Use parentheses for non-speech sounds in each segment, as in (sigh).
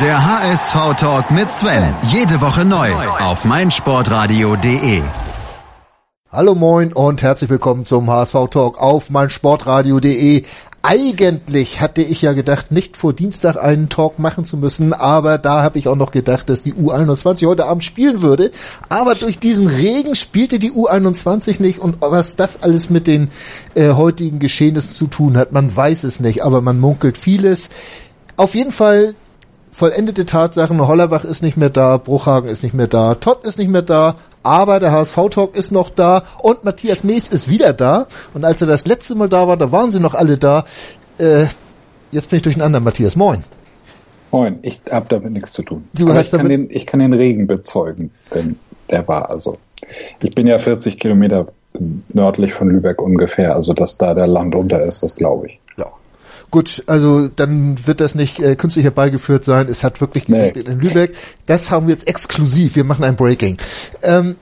Der HSV-Talk mit Sven. Jede Woche neu auf meinsportradio.de. Hallo moin und herzlich willkommen zum HSV-Talk auf meinsportradio.de. Eigentlich hatte ich ja gedacht, nicht vor Dienstag einen Talk machen zu müssen, aber da habe ich auch noch gedacht, dass die U21 heute Abend spielen würde. Aber durch diesen Regen spielte die U21 nicht und was das alles mit den äh, heutigen Geschehnissen zu tun hat, man weiß es nicht, aber man munkelt vieles. Auf jeden Fall vollendete Tatsachen, Hollerbach ist nicht mehr da, Bruchhagen ist nicht mehr da, Todd ist nicht mehr da, aber der HSV-Talk ist noch da und Matthias Mees ist wieder da. Und als er das letzte Mal da war, da waren sie noch alle da. Äh, jetzt bin ich durcheinander, Matthias. Moin. Moin, ich habe damit nichts zu tun. Du hast ich, kann den, ich kann den Regen bezeugen, denn der war also. Ich bin ja 40 Kilometer nördlich von Lübeck ungefähr, also dass da der Land unter ist, das glaube ich. Ja. Gut, also dann wird das nicht äh, künstlich herbeigeführt sein. Es hat wirklich geregnet nee. in Lübeck. Das haben wir jetzt exklusiv. Wir machen ein Breaking. Ähm,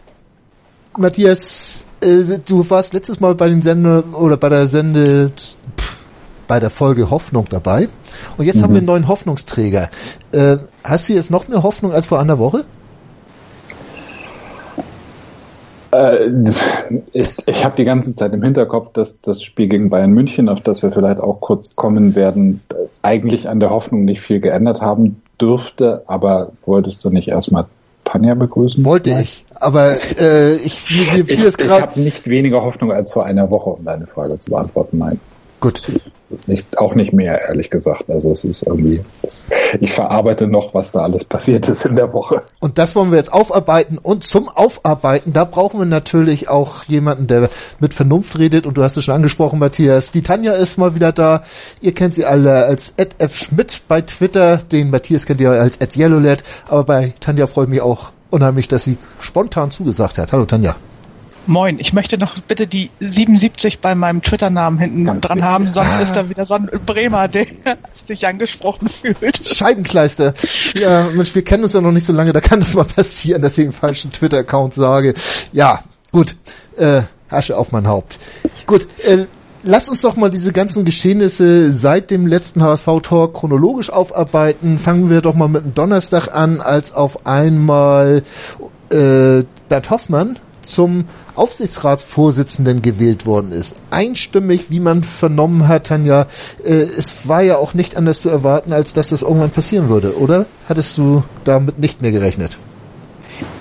Matthias, äh, du warst letztes Mal bei den Sende oder bei der Sende pff, bei der Folge Hoffnung dabei. Und jetzt mhm. haben wir einen neuen Hoffnungsträger. Äh, hast du jetzt noch mehr Hoffnung als vor einer Woche? Äh, ich ich habe die ganze Zeit im Hinterkopf, dass das Spiel gegen Bayern München, auf das wir vielleicht auch kurz kommen werden, eigentlich an der Hoffnung nicht viel geändert haben dürfte. Aber wolltest du nicht erstmal Tanja begrüßen? Wollte ich. Aber äh, ich, mir, mir ich, ich habe nicht weniger Hoffnung als vor einer Woche, um deine Frage zu beantworten. Nein. Gut. Nicht, auch nicht mehr, ehrlich gesagt. Also es ist irgendwie, es, ich verarbeite noch, was da alles passiert ist in der Woche. Und das wollen wir jetzt aufarbeiten. Und zum Aufarbeiten, da brauchen wir natürlich auch jemanden, der mit Vernunft redet. Und du hast es schon angesprochen, Matthias. Die Tanja ist mal wieder da. Ihr kennt sie alle als Ed F. Schmidt bei Twitter. Den Matthias kennt ihr als Ed Yellowlet. Aber bei Tanja freue ich mich auch unheimlich, dass sie spontan zugesagt hat. Hallo Tanja. Moin, ich möchte noch bitte die 77 bei meinem Twitter-Namen hinten Ganz dran haben, sonst ah. ist da wieder so ein Bremer, der (laughs) sich angesprochen fühlt. Scheibenkleister. Ja, Mensch, wir kennen uns ja noch nicht so lange, da kann das mal passieren, dass ich einen falschen Twitter-Account sage. Ja, gut. Äh, Asche auf mein Haupt. Gut, äh, lass uns doch mal diese ganzen Geschehnisse seit dem letzten HSV-Tor chronologisch aufarbeiten. Fangen wir doch mal mit dem Donnerstag an, als auf einmal äh, Bert Hoffmann zum Aufsichtsratsvorsitzenden gewählt worden ist. Einstimmig, wie man vernommen hat, Tanja, äh, es war ja auch nicht anders zu erwarten, als dass das irgendwann passieren würde, oder? Hattest du damit nicht mehr gerechnet?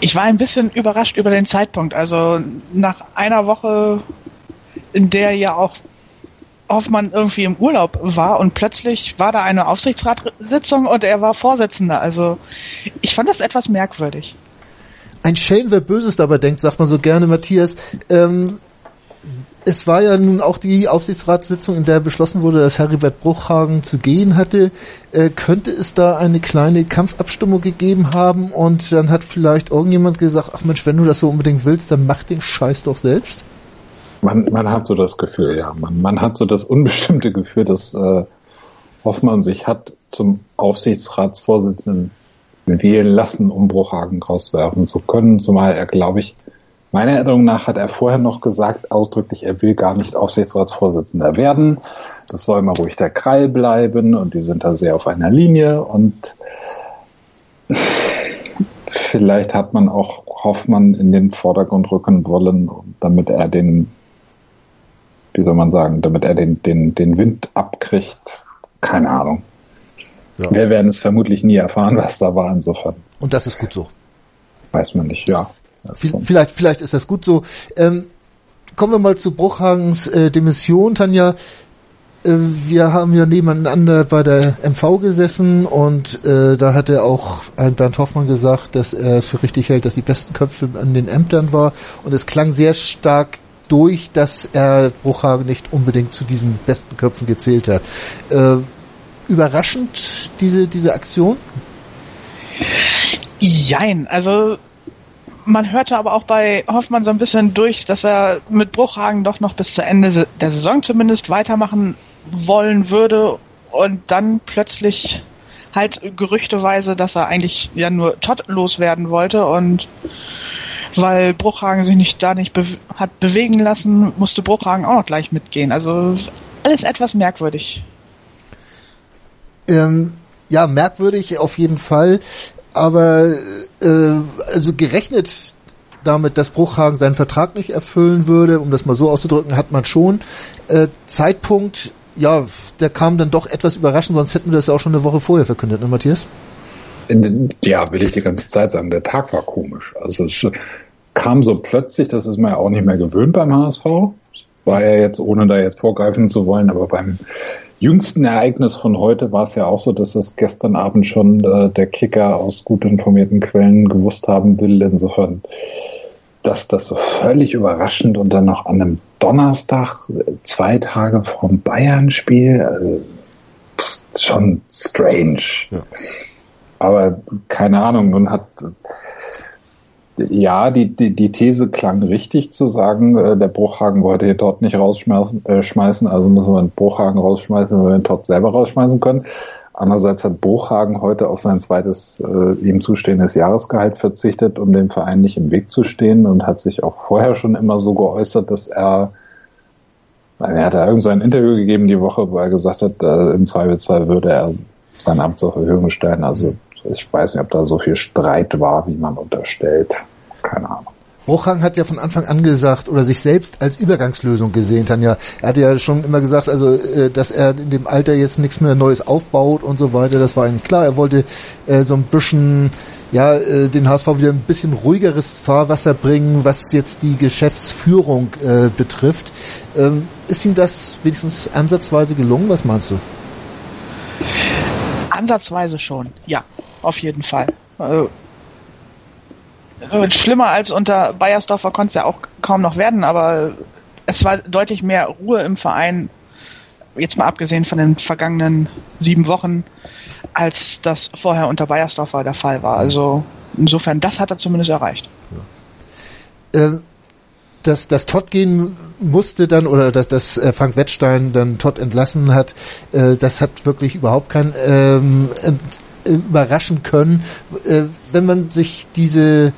Ich war ein bisschen überrascht über den Zeitpunkt. Also nach einer Woche, in der ja auch Hoffmann irgendwie im Urlaub war und plötzlich war da eine Aufsichtsratssitzung und er war Vorsitzender. Also ich fand das etwas merkwürdig ein Schelm, wer Böses dabei denkt, sagt man so gerne, Matthias. Ähm, es war ja nun auch die Aufsichtsratssitzung, in der beschlossen wurde, dass Heribert Bruchhagen zu gehen hatte. Äh, könnte es da eine kleine Kampfabstimmung gegeben haben und dann hat vielleicht irgendjemand gesagt, ach Mensch, wenn du das so unbedingt willst, dann mach den Scheiß doch selbst? Man, man hat so das Gefühl, ja. Man, man hat so das unbestimmte Gefühl, dass äh, Hoffmann sich hat zum Aufsichtsratsvorsitzenden wählen lassen, um Bruchhagen rauswerfen zu können, zumal er, glaube ich, meiner Erinnerung nach hat er vorher noch gesagt, ausdrücklich, er will gar nicht Aufsichtsratsvorsitzender werden. Das soll mal ruhig der Krall bleiben und die sind da sehr auf einer Linie und (laughs) vielleicht hat man auch Hoffmann in den Vordergrund rücken wollen, damit er den, wie soll man sagen, damit er den, den, den Wind abkriegt. Keine Ahnung. Ja. Wir werden es vermutlich nie erfahren, (laughs) was da war insofern. Und das ist gut so. Weiß man nicht, ja. Vielleicht, vielleicht ist das gut so. Ähm, kommen wir mal zu Bruchhagens äh, Demission, Tanja. Äh, wir haben ja nebeneinander bei der MV gesessen und äh, da hat er auch ein Bernd Hoffmann gesagt, dass er für richtig hält, dass die besten Köpfe an den Ämtern war. Und es klang sehr stark durch, dass er Bruchhagen nicht unbedingt zu diesen besten Köpfen gezählt hat. Äh, überraschend, diese, diese Aktion? Jein, also man hörte aber auch bei Hoffmann so ein bisschen durch, dass er mit Bruchhagen doch noch bis zu Ende der Saison zumindest weitermachen wollen würde und dann plötzlich halt gerüchteweise, dass er eigentlich ja nur Todd loswerden wollte und weil Bruchhagen sich nicht da nicht be hat bewegen lassen, musste Bruchhagen auch noch gleich mitgehen. Also alles etwas merkwürdig. Ähm, ja, merkwürdig auf jeden Fall, aber äh, also gerechnet damit, dass Bruchhagen seinen Vertrag nicht erfüllen würde, um das mal so auszudrücken, hat man schon. Äh, Zeitpunkt, ja, der kam dann doch etwas überraschend, sonst hätten wir das ja auch schon eine Woche vorher verkündet, ne Matthias? Ja, will ich die ganze Zeit sagen, der Tag war komisch. Also es kam so plötzlich, das ist man ja auch nicht mehr gewöhnt beim HSV. War ja jetzt, ohne da jetzt vorgreifen zu wollen, aber beim jüngsten Ereignis von heute war es ja auch so, dass es gestern Abend schon äh, der Kicker aus gut informierten Quellen gewusst haben will. Insofern, dass das so völlig überraschend und dann noch an einem Donnerstag, zwei Tage vom Bayern-Spiel, also, schon strange. Ja. Aber keine Ahnung, nun hat ja, die, die, die These klang richtig zu sagen, äh, der Bruchhagen wollte hier dort nicht rausschmeißen, äh, schmeißen, also müssen wir den Bruchhagen rausschmeißen, wenn wir den dort selber rausschmeißen können. Andererseits hat Bruchhagen heute auf sein zweites äh, ihm zustehendes Jahresgehalt verzichtet, um dem Verein nicht im Weg zu stehen und hat sich auch vorher schon immer so geäußert, dass er er hat ja irgend so ein Interview gegeben die Woche, wo er gesagt hat, äh, im Zweifelsfall würde er sein Amt zur Verfügung stellen. Also ich weiß nicht, ob da so viel Streit war, wie man unterstellt. Keine Ahnung. Bruchhang hat ja von Anfang an gesagt oder sich selbst als Übergangslösung gesehen, Tanja. Er hat ja schon immer gesagt, also äh, dass er in dem Alter jetzt nichts mehr Neues aufbaut und so weiter. Das war eigentlich klar. Er wollte äh, so ein bisschen ja äh, den HSV wieder ein bisschen ruhigeres Fahrwasser bringen, was jetzt die Geschäftsführung äh, betrifft. Ähm, ist ihm das wenigstens ansatzweise gelungen? Was meinst du? Ansatzweise schon, ja auf jeden Fall. Also, schlimmer als unter Bayersdorfer konnte es ja auch kaum noch werden, aber es war deutlich mehr Ruhe im Verein, jetzt mal abgesehen von den vergangenen sieben Wochen, als das vorher unter Bayersdorfer der Fall war. Also insofern, das hat er zumindest erreicht. Ja. Ähm, dass das Todd gehen musste dann oder dass, dass äh, Frank Wettstein dann Todd entlassen hat, äh, das hat wirklich überhaupt kein ähm, überraschen können, äh, wenn man sich diese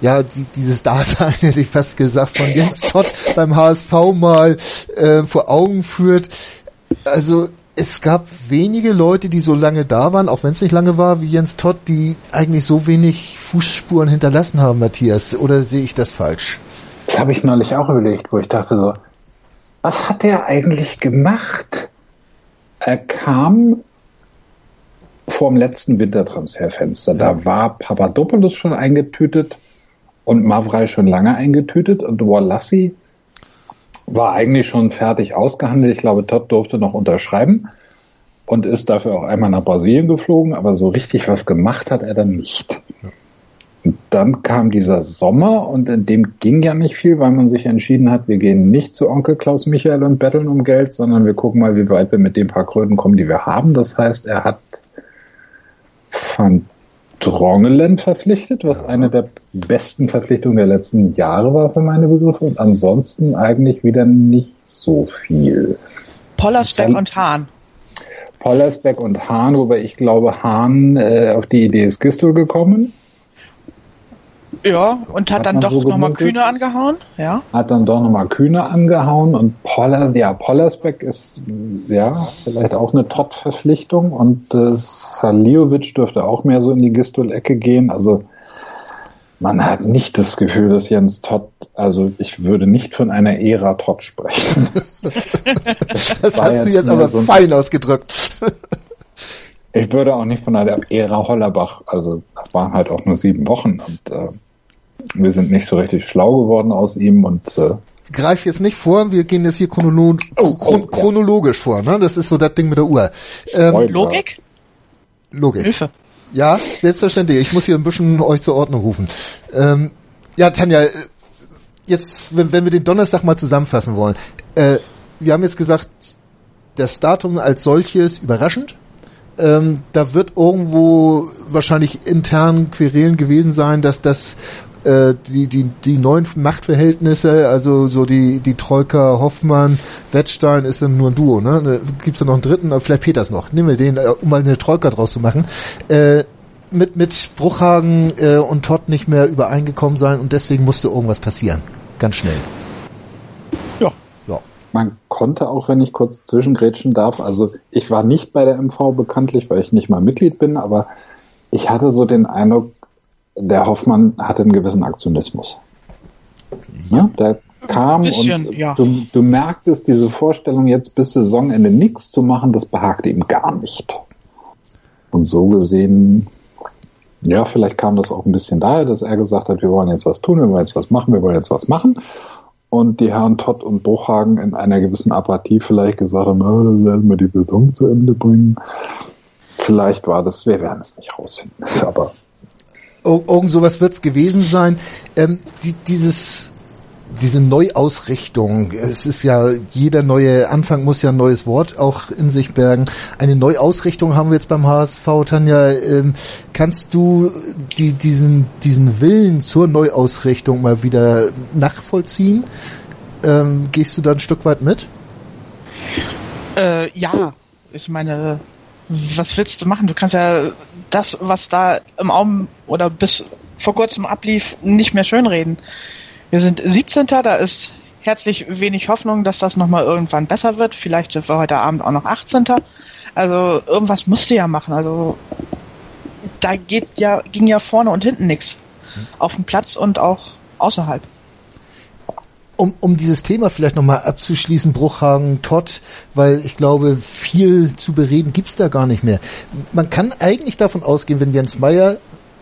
ja, die, dieses Dasein, (laughs) hätte ich fast gesagt, von Jens Todd beim HSV mal äh, vor Augen führt. Also es gab wenige Leute, die so lange da waren, auch wenn es nicht lange war, wie Jens Todd, die eigentlich so wenig Fußspuren hinterlassen haben, Matthias. Oder sehe ich das falsch? Das habe ich neulich auch überlegt, wo ich dachte so, was hat der eigentlich gemacht? Er kam vor dem letzten Wintertransferfenster. Da war Papadopoulos schon eingetütet und Mavrei schon lange eingetütet und Walassi war eigentlich schon fertig ausgehandelt. Ich glaube, Todd durfte noch unterschreiben und ist dafür auch einmal nach Brasilien geflogen, aber so richtig was gemacht hat er dann nicht. Und dann kam dieser Sommer und in dem ging ja nicht viel, weil man sich entschieden hat, wir gehen nicht zu Onkel Klaus Michael und betteln um Geld, sondern wir gucken mal, wie weit wir mit den paar Kröten kommen, die wir haben. Das heißt, er hat Van Drongelen verpflichtet, was eine der besten Verpflichtungen der letzten Jahre war für meine Begriffe und ansonsten eigentlich wieder nicht so viel. Pollersbeck und Hahn. Pollersbeck und Hahn, wobei ich glaube, Hahn äh, auf die Idee ist Gistel gekommen. Ja, und hat, hat dann doch so nochmal Kühne angehauen. Ja. Hat dann doch nochmal Kühne angehauen und Poller, ja, Pollersbeck ist ja vielleicht auch eine Top-Verpflichtung und äh, Saliovic dürfte auch mehr so in die Gistol-Ecke gehen. Also man hat nicht das Gefühl, dass Jens Todd, also ich würde nicht von einer Ära Todd sprechen. (laughs) das, das hast jetzt du jetzt aber so fein ausgedrückt. ich würde auch nicht von einer Ära Hollerbach, also das waren halt auch nur sieben Wochen und äh, wir sind nicht so richtig schlau geworden aus ihm und äh, greif jetzt nicht vor, wir gehen jetzt hier chronolo oh, chron oh, chronologisch ja. vor, ne? Das ist so das Ding mit der Uhr. Ähm, Logik? Logik. Hilfe. Ja, selbstverständlich. Ich muss hier ein bisschen euch zur Ordnung rufen. Ähm, ja, Tanja, jetzt, wenn, wenn wir den Donnerstag mal zusammenfassen wollen. Äh, wir haben jetzt gesagt, das Datum als solches überraschend. Ähm, da wird irgendwo wahrscheinlich intern Querelen gewesen sein, dass das äh, die, die, die neuen Machtverhältnisse, also so die, die Troika Hoffmann, Wettstein ist dann nur ein Duo, ne? Gibt's da noch einen dritten, vielleicht Peters noch. Nehmen wir den, äh, um mal eine Troika draus zu machen. Äh, mit, mit Bruchhagen äh, und Todd nicht mehr übereingekommen sein und deswegen musste irgendwas passieren. Ganz schnell. Ja. Ja. man konnte auch, wenn ich kurz zwischengrätschen darf, also ich war nicht bei der MV bekanntlich, weil ich nicht mal Mitglied bin, aber ich hatte so den Eindruck, der Hoffmann hatte einen gewissen Aktionismus. Ja, der kam bisschen, und ja. du, du merktest diese Vorstellung, jetzt bis Saisonende nichts zu machen, das behagte ihm gar nicht. Und so gesehen, ja, vielleicht kam das auch ein bisschen daher, dass er gesagt hat, wir wollen jetzt was tun, wir wollen jetzt was machen, wir wollen jetzt was machen. Und die Herren Todd und Bruchhagen in einer gewissen Apathie vielleicht gesagt haben, oh, erstmal die Saison zu Ende bringen. Vielleicht war das, wir werden es nicht rausfinden. (laughs) Aber Irgend sowas wird es gewesen sein. Ähm, die, dieses diese Neuausrichtung. Es ist ja, jeder neue Anfang muss ja ein neues Wort auch in sich bergen. Eine Neuausrichtung haben wir jetzt beim HSV, Tanja. Ähm, kannst du die, diesen, diesen Willen zur Neuausrichtung mal wieder nachvollziehen? Ähm, gehst du da ein Stück weit mit? Äh, ja, ich meine, was willst du machen? Du kannst ja das, was da im Augen oder bis vor kurzem ablief, nicht mehr schönreden. Wir sind 17. Da ist herzlich wenig Hoffnung, dass das nochmal irgendwann besser wird. Vielleicht sind wir heute Abend auch noch 18. Also irgendwas musst du ja machen. Also da geht ja, ging ja vorne und hinten nichts. Auf dem Platz und auch außerhalb. Um, um dieses Thema vielleicht nochmal abzuschließen, Bruchhagen, Todd, weil ich glaube, viel zu bereden gibt's da gar nicht mehr. Man kann eigentlich davon ausgehen, wenn Jens Meyer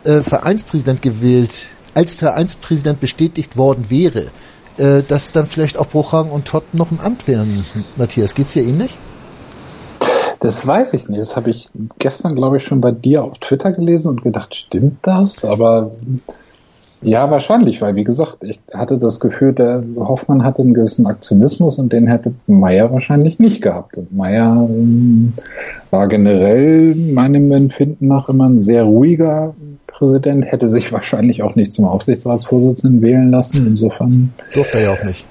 äh, Vereinspräsident gewählt als Vereinspräsident bestätigt worden wäre, äh, dass dann vielleicht auch Bruchhagen und Todd noch im Amt wären. Matthias, geht's dir ähnlich? Das weiß ich nicht. Das habe ich gestern, glaube ich, schon bei dir auf Twitter gelesen und gedacht, stimmt das? Aber ja, wahrscheinlich, weil wie gesagt, ich hatte das Gefühl, der Hoffmann hatte einen gewissen Aktionismus und den hätte Meyer wahrscheinlich nicht gehabt. Und Meyer ähm, war generell meinem Empfinden nach immer ein sehr ruhiger Präsident, hätte sich (laughs) wahrscheinlich auch nicht zum Aufsichtsratsvorsitzenden wählen lassen. Insofern. Durfte er ja auch nicht.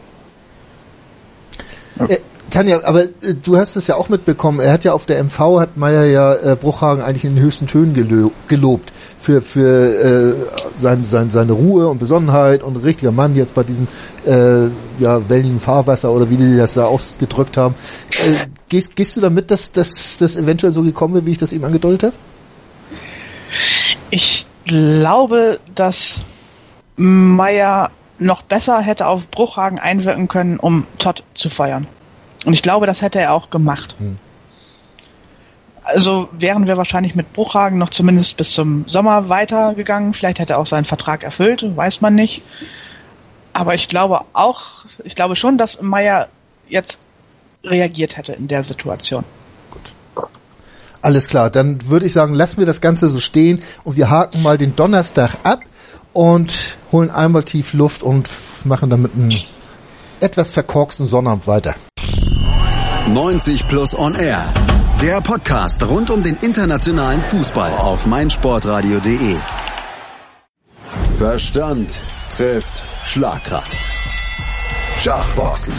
Ja. Tanja, aber äh, du hast es ja auch mitbekommen. Er hat ja auf der MV hat Meyer ja äh, Bruchhagen eigentlich in den höchsten Tönen gelo gelobt für für äh, sein, sein, seine Ruhe und Besonnenheit und richtiger Mann jetzt bei diesem äh, ja welligen Fahrwasser oder wie die das da ausgedrückt haben. Äh, gehst, gehst du damit, dass, dass das eventuell so gekommen wäre, wie ich das eben angedeutet habe? Ich glaube, dass Meyer noch besser hätte auf Bruchhagen einwirken können, um Todd zu feuern. Und ich glaube, das hätte er auch gemacht. Hm. Also wären wir wahrscheinlich mit Bruchhagen noch zumindest bis zum Sommer weitergegangen. Vielleicht hätte er auch seinen Vertrag erfüllt, weiß man nicht. Aber ich glaube auch, ich glaube schon, dass Meyer jetzt reagiert hätte in der Situation. Alles klar, dann würde ich sagen, lassen wir das Ganze so stehen und wir haken mal den Donnerstag ab und holen einmal tief Luft und machen damit einen etwas verkorksten Sonnabend weiter. 90 Plus On Air. Der Podcast rund um den internationalen Fußball auf meinsportradio.de. Verstand trifft Schlagkraft. Schachboxen.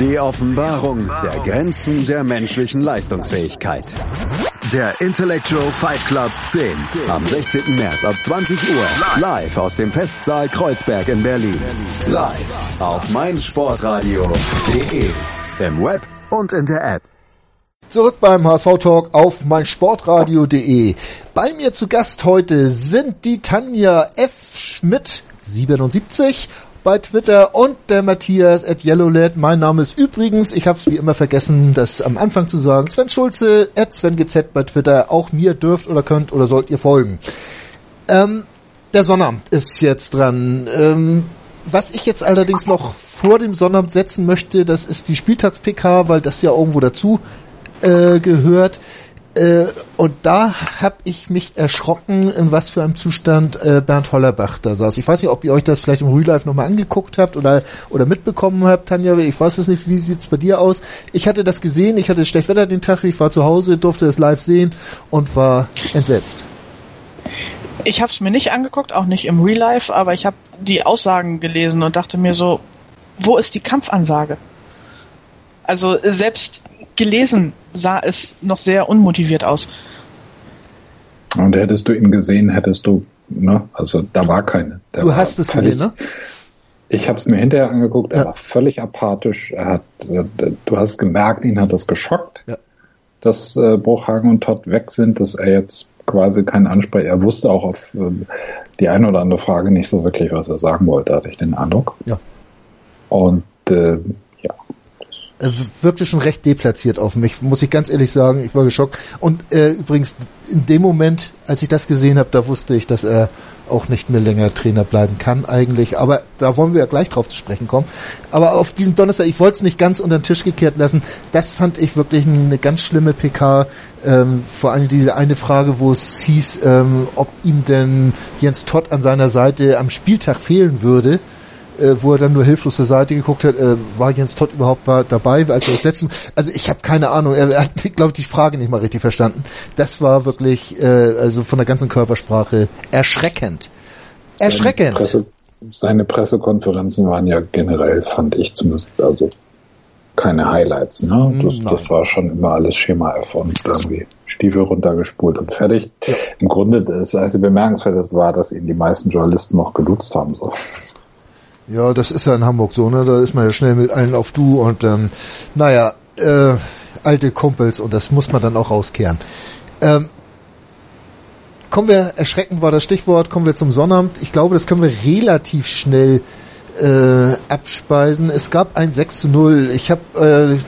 Die Offenbarung der Grenzen der menschlichen Leistungsfähigkeit. Der Intellectual Fight Club 10. Am 16. März ab 20 Uhr. Live aus dem Festsaal Kreuzberg in Berlin. Live auf meinsportradio.de. Im Web und in der App. Zurück beim HSV Talk auf meinsportradio.de. Bei mir zu Gast heute sind die Tanja F. Schmidt 77 bei Twitter und der Matthias at YellowLed. Mein Name ist übrigens, ich habe es wie immer vergessen, das am Anfang zu sagen, Sven Schulze at SvenGZ bei Twitter. Auch mir dürft oder könnt oder sollt ihr folgen. Ähm, der Sonnabend ist jetzt dran. Ähm, was ich jetzt allerdings noch vor dem Sonnabend setzen möchte, das ist die Spieltags-PK, weil das ja irgendwo dazu äh, gehört. Äh, und da habe ich mich erschrocken, in was für einem Zustand äh, Bernd Hollerbach da saß. Ich weiß nicht, ob ihr euch das vielleicht im Real Life nochmal angeguckt habt oder oder mitbekommen habt, Tanja. Ich weiß es nicht, wie sieht's bei dir aus? Ich hatte das gesehen, ich hatte schlecht Wetter den Tag, ich war zu Hause, durfte es live sehen und war entsetzt. Ich habe es mir nicht angeguckt, auch nicht im Real Life, aber ich habe die Aussagen gelesen und dachte mir so, wo ist die Kampfansage? Also selbst gelesen sah es noch sehr unmotiviert aus. Und hättest du ihn gesehen, hättest du, ne, also da war keine. du hast es gesehen, ich, ne? ich habe es mir hinterher angeguckt, er war völlig apathisch. Er hat, äh, du hast gemerkt, ihn hat das geschockt, ja. dass äh, Bruchhagen und Todd weg sind, dass er jetzt quasi keinen Ansprech. Er wusste auch auf äh, die eine oder andere Frage nicht so wirklich, was er sagen wollte, hatte ich den Eindruck. Ja. Und äh, er wirkte schon recht deplatziert auf mich, muss ich ganz ehrlich sagen. Ich war geschockt. Und äh, übrigens, in dem Moment, als ich das gesehen habe, da wusste ich, dass er auch nicht mehr länger Trainer bleiben kann eigentlich. Aber da wollen wir ja gleich drauf zu sprechen kommen. Aber auf diesen Donnerstag, ich wollte es nicht ganz unter den Tisch gekehrt lassen. Das fand ich wirklich eine ganz schlimme PK. Ähm, vor allem diese eine Frage, wo es hieß, ähm, ob ihm denn Jens Todd an seiner Seite am Spieltag fehlen würde äh, wo er dann nur hilflos zur Seite geguckt hat, äh, war Jens Todd überhaupt dabei, als er das letzte Also ich habe keine Ahnung, er, er hat, (laughs) glaube ich, die Frage nicht mal richtig verstanden. Das war wirklich, äh, also von der ganzen Körpersprache erschreckend. Erschreckend. Seine, Presse, seine Pressekonferenzen waren ja generell, fand ich zumindest, also keine Highlights. Ne? Hm, das, das war schon immer alles Schema F und irgendwie Stiefel runtergespult und fertig. Ja. Im Grunde, das also bemerkenswert war, dass ihn die meisten Journalisten noch geduzt haben. So. Ja, das ist ja in Hamburg so, ne? Da ist man ja schnell mit allen auf Du und ähm, naja, äh, alte Kumpels und das muss man dann auch rauskehren. Ähm, kommen wir, erschreckend war das Stichwort, kommen wir zum Sonnabend. Ich glaube, das können wir relativ schnell äh, abspeisen. Es gab ein 6 zu 0. Ich habe äh,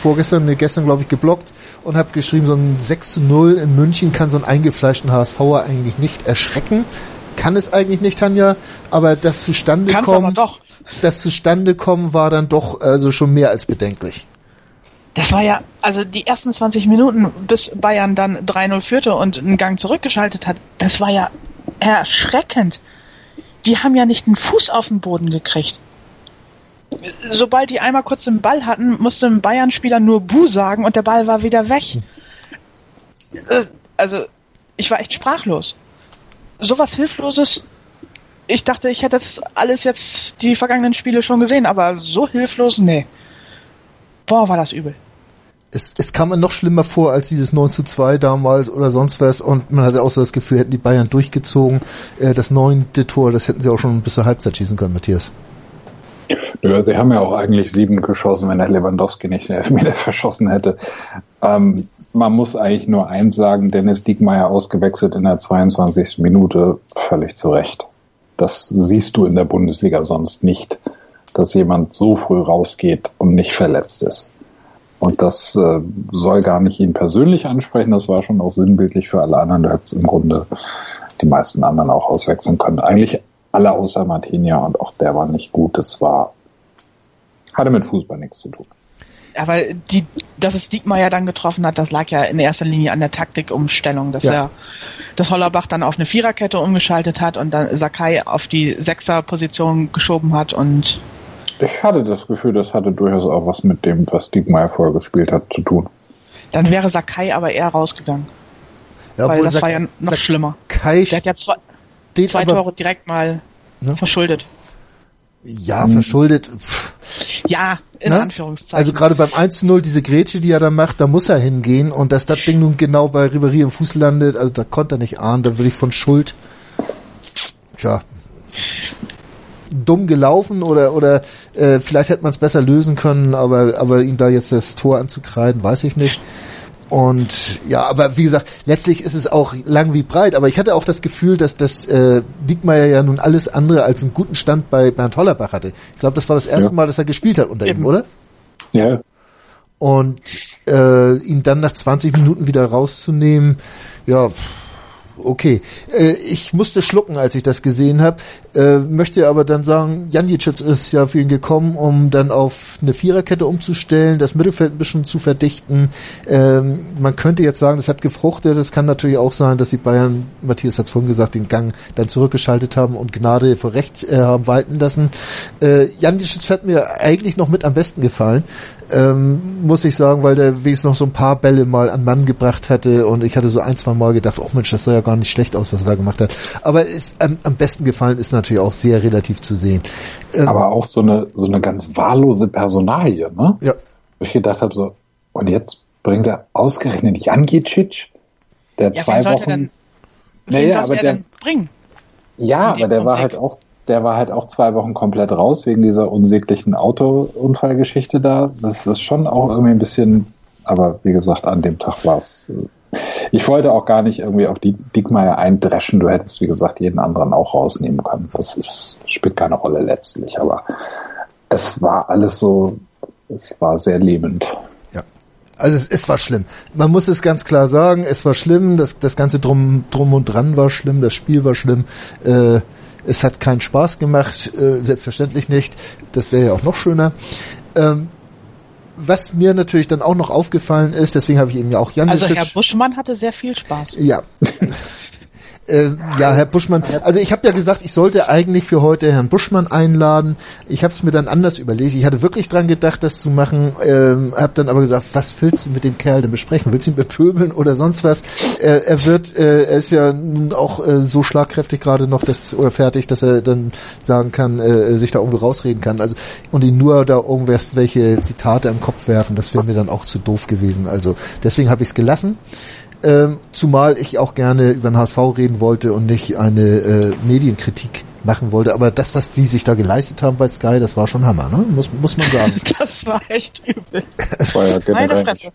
vorgestern, ne, gestern glaube ich, geblockt und habe geschrieben, so ein 6 zu 0 in München kann so einen eingefleischten HSVer eigentlich nicht erschrecken kann es eigentlich nicht, Tanja, aber das zustande Kann's kommen, aber doch. das zustande kommen war dann doch also schon mehr als bedenklich. Das war ja, also die ersten 20 Minuten, bis Bayern dann 3-0 führte und einen Gang zurückgeschaltet hat, das war ja erschreckend. Die haben ja nicht einen Fuß auf den Boden gekriegt. Sobald die einmal kurz den Ball hatten, musste ein Bayern-Spieler nur Bu sagen und der Ball war wieder weg. Hm. Äh, also, ich war echt sprachlos sowas Hilfloses. Ich dachte, ich hätte das alles jetzt die vergangenen Spiele schon gesehen, aber so hilflos, nee. Boah, war das übel. Es, es kam mir noch schlimmer vor als dieses 9 zu 2 damals oder sonst was und man hatte auch so das Gefühl, hätten die Bayern durchgezogen. Äh, das neunte Tor, das hätten sie auch schon bis zur Halbzeit schießen können, Matthias. Ja, sie haben ja auch eigentlich sieben geschossen, wenn der Lewandowski nicht (laughs) den Elfmeter verschossen hätte. Ähm, man muss eigentlich nur eins sagen, Dennis Diekmeyer ausgewechselt in der 22. Minute, völlig zu Recht. Das siehst du in der Bundesliga sonst nicht, dass jemand so früh rausgeht und nicht verletzt ist. Und das äh, soll gar nicht ihn persönlich ansprechen, das war schon auch sinnbildlich für alle anderen. Du hättest im Grunde die meisten anderen auch auswechseln können. Eigentlich alle außer Martinia und auch der war nicht gut. Das war, hatte mit Fußball nichts zu tun. Aber die, dass es Diekmeyer dann getroffen hat, das lag ja in erster Linie an der Taktikumstellung, dass ja. er, dass Hollerbach dann auf eine Viererkette umgeschaltet hat und dann Sakai auf die Sechserposition geschoben hat und ich hatte das Gefühl, das hatte durchaus auch was mit dem, was Diekmeyer vorher gespielt hat, zu tun. Dann wäre Sakai aber eher rausgegangen. Ja, weil das Sak war ja noch Sakai schlimmer. Der hat ja zwei, zwei Tore direkt mal ne? verschuldet. Ja, verschuldet. Ja, in ne? Anführungszeichen. Also gerade beim 1-0, diese Grätsche, die er da macht, da muss er hingehen und dass das Ding nun genau bei Ribéry im Fuß landet, also da konnte er nicht ahnen, da würde ich von Schuld, tja, dumm gelaufen oder oder äh, vielleicht hätte man es besser lösen können, aber aber ihm da jetzt das Tor anzukreiden, weiß ich nicht. Und ja, aber wie gesagt, letztlich ist es auch lang wie breit. Aber ich hatte auch das Gefühl, dass das äh, Diekmeyer ja nun alles andere als einen guten Stand bei Bernd Hollerbach hatte. Ich glaube, das war das erste ja. Mal, dass er gespielt hat unter Eben. ihm, oder? Ja. Und äh, ihn dann nach 20 Minuten wieder rauszunehmen, ja. Pff okay. Äh, ich musste schlucken, als ich das gesehen habe. Äh, möchte aber dann sagen, Janicic ist ja für ihn gekommen, um dann auf eine Viererkette umzustellen, das Mittelfeld ein bisschen zu verdichten. Ähm, man könnte jetzt sagen, das hat gefruchtet. Es kann natürlich auch sein, dass die Bayern, Matthias hat es vorhin gesagt, den Gang dann zurückgeschaltet haben und Gnade vor Recht äh, haben walten lassen. Äh, Janicic hat mir eigentlich noch mit am besten gefallen ähm, muss ich sagen, weil der wenigstens noch so ein paar Bälle mal an Mann gebracht hatte und ich hatte so ein, zwei Mal gedacht, oh Mensch, das sah ja gar nicht schlecht aus, was er da gemacht hat. Aber ist, ähm, am besten gefallen ist natürlich auch sehr relativ zu sehen. Ähm, Aber auch so eine, so eine ganz wahllose Personalie, ne? Ja. Wo ich gedacht habe, so, und jetzt bringt er ausgerechnet Jan Gicic, der ja, zwei Wochen. Denn, naja, aber der, bringen? Ja, aber der war halt auch der war halt auch zwei Wochen komplett raus wegen dieser unsäglichen Autounfallgeschichte da. Das ist schon auch irgendwie ein bisschen, aber wie gesagt, an dem Tag war es. Ich wollte auch gar nicht irgendwie auf die Dickmeier eindreschen. Du hättest, wie gesagt, jeden anderen auch rausnehmen können. Das ist, spielt keine Rolle letztlich, aber es war alles so, es war sehr lähmend. Ja. Also es, es war schlimm. Man muss es ganz klar sagen, es war schlimm, das, das ganze drum, drum und dran war schlimm, das Spiel war schlimm. Äh, es hat keinen Spaß gemacht, äh, selbstverständlich nicht. Das wäre ja auch noch schöner. Ähm, was mir natürlich dann auch noch aufgefallen ist, deswegen habe ich eben ja auch Jan. Also Herr Buschmann hatte sehr viel Spaß. Ja. (laughs) Äh, ja, Herr Buschmann, also ich habe ja gesagt, ich sollte eigentlich für heute Herrn Buschmann einladen. Ich habe es mir dann anders überlegt. Ich hatte wirklich dran gedacht, das zu machen, ähm, habe dann aber gesagt, was willst du mit dem Kerl denn besprechen? Willst du ihn bepöbeln oder sonst was? Äh, er wird, äh, er ist ja nun auch äh, so schlagkräftig gerade noch das oder fertig, dass er dann sagen kann, äh, sich da irgendwo rausreden kann. Also und ihn nur da irgendwelche Zitate im Kopf werfen, das wäre mir dann auch zu doof gewesen. Also deswegen habe ich es gelassen. Ähm, zumal ich auch gerne über den HSV reden wollte und nicht eine äh, Medienkritik machen wollte. Aber das, was die sich da geleistet haben bei Sky, das war schon Hammer, ne? Muss, muss man sagen. (laughs) das war echt übel. Das war ja generell, nicht,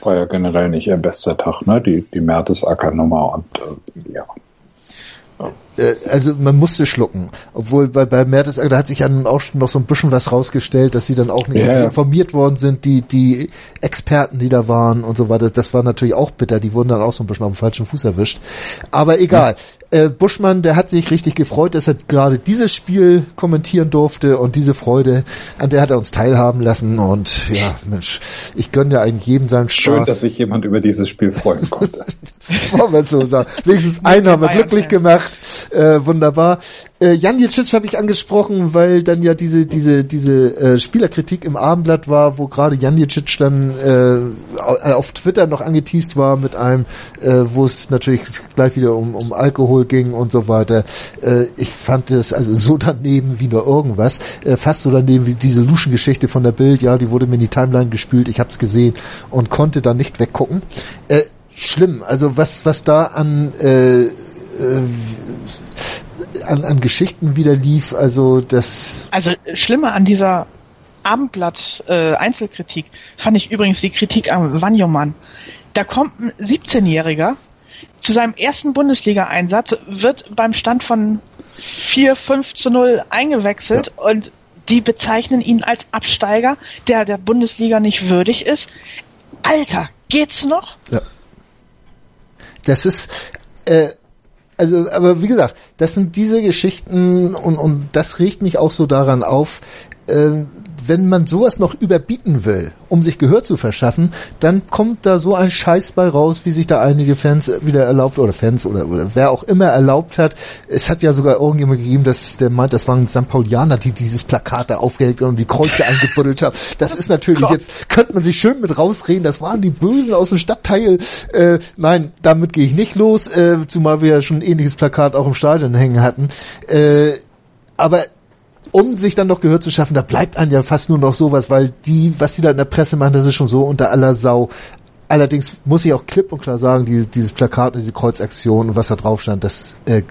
war ja generell nicht ihr bester Tag, ne? Die, die Mertesacker-Nummer und äh, ja. Äh, also man musste schlucken. Obwohl bei, bei Mertesacker, da hat sich ja nun auch schon noch so ein bisschen was rausgestellt, dass sie dann auch nicht Ja. informiert worden sind, die, die Experten, die da waren und so weiter. Das war natürlich auch bitter. Die wurden dann auch so ein bisschen auf dem falschen Fuß erwischt. Aber egal. Äh, Buschmann, der hat sich richtig gefreut, dass er gerade dieses Spiel kommentieren durfte und diese Freude, an der hat er uns teilhaben lassen und ja, Mensch, ich gönne ja eigentlich jedem seinen Spaß. Schön, dass sich jemand über dieses Spiel freuen konnte. (laughs) Wollen wir es so sagen. Wenigstens einen haben wir glücklich gemacht. Äh, wunderbar. Äh, Jan Jicic habe ich angesprochen, weil dann ja diese diese diese äh, Spielerkritik im Abendblatt war, wo gerade Jan Jicic dann äh, auf Twitter noch angeteased war mit einem, äh, wo es natürlich gleich wieder um, um Alkohol ging und so weiter. Äh, ich fand das also so daneben wie nur irgendwas. Äh, fast so daneben wie diese Luschen-Geschichte von der Bild. Ja, die wurde mir in die Timeline gespült. Ich habe es gesehen und konnte dann nicht weggucken. Äh, schlimm. Also was was da an äh, äh, an, an Geschichten wieder lief, also das Also schlimmer an dieser Abendblatt äh, Einzelkritik fand ich übrigens die Kritik am Wanjomann. Da kommt ein 17-Jähriger zu seinem ersten Bundesliga-Einsatz, wird beim Stand von 4, 5 zu 0 eingewechselt und die bezeichnen ihn als Absteiger, der der Bundesliga nicht würdig ist. Alter, geht's noch? ja. das ist äh, also aber wie gesagt, das sind diese Geschichten und und das regt mich auch so daran auf, äh, wenn man sowas noch überbieten will, um sich Gehör zu verschaffen, dann kommt da so ein Scheiß bei raus, wie sich da einige Fans wieder erlaubt oder Fans oder, oder wer auch immer erlaubt hat. Es hat ja sogar irgendjemand gegeben, dass der meint, das waren St. Paulianer, die dieses Plakat da aufgehängt und die Kreuze eingebuddelt haben. Das ist natürlich jetzt, könnte man sich schön mit rausreden, das waren die Bösen aus dem Stadtteil. Äh, nein, damit gehe ich nicht los, äh, zumal wir ja schon ein ähnliches Plakat auch im Stadion hängen hatten. Äh, aber um sich dann noch Gehör zu schaffen, da bleibt einem ja fast nur noch sowas, weil die, was die da in der Presse machen, das ist schon so unter aller Sau. Allerdings muss ich auch klipp und klar sagen, diese, dieses Plakat und diese Kreuzaktion und was da drauf stand, das, äh,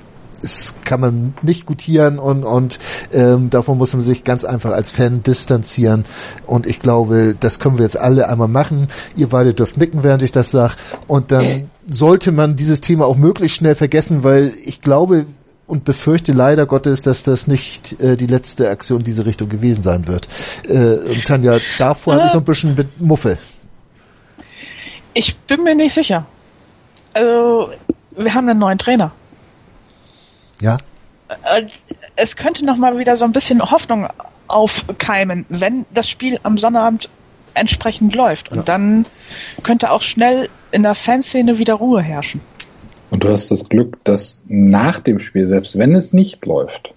das kann man nicht gutieren und, und ähm, davon muss man sich ganz einfach als Fan distanzieren. Und ich glaube, das können wir jetzt alle einmal machen. Ihr beide dürft nicken, während ich das sage. Und dann sollte man dieses Thema auch möglichst schnell vergessen, weil ich glaube, und befürchte leider Gottes, dass das nicht äh, die letzte Aktion in diese Richtung gewesen sein wird. Äh, und Tanja, davor habe ich so ein bisschen mit Muffe. Ich bin mir nicht sicher. Also, wir haben einen neuen Trainer. Ja, Äh, Es könnte noch mal wieder so ein bisschen Hoffnung aufkeimen, wenn das Spiel am Sonnabend entsprechend läuft. Und Ja. dann könnte auch schnell in der Fanszene wieder Ruhe herrschen. Und du hast das Glück, dass nach dem Spiel, selbst wenn es nicht läuft,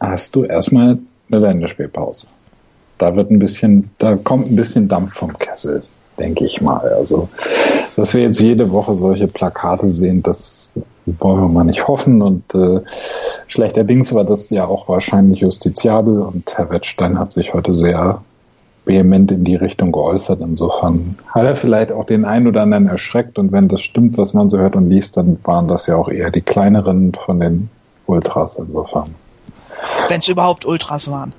hast du erstmal eine Länderspielpause. Da wird ein bisschen, da kommt ein bisschen Dampf vom Kessel, denke ich mal. Also, dass wir jetzt jede Woche solche Plakate sehen, das wollen wir mal nicht hoffen. Und äh, schlechterdings war das ja auch wahrscheinlich justiziabel. Und Herr Wettstein hat sich heute sehr vehement in die Richtung geäußert. Insofern hat er vielleicht auch den einen oder anderen erschreckt. Und wenn das stimmt, was man so hört und liest, dann waren das ja auch eher die kleineren von den Ultras. Insofern. Wenn es überhaupt Ultras waren.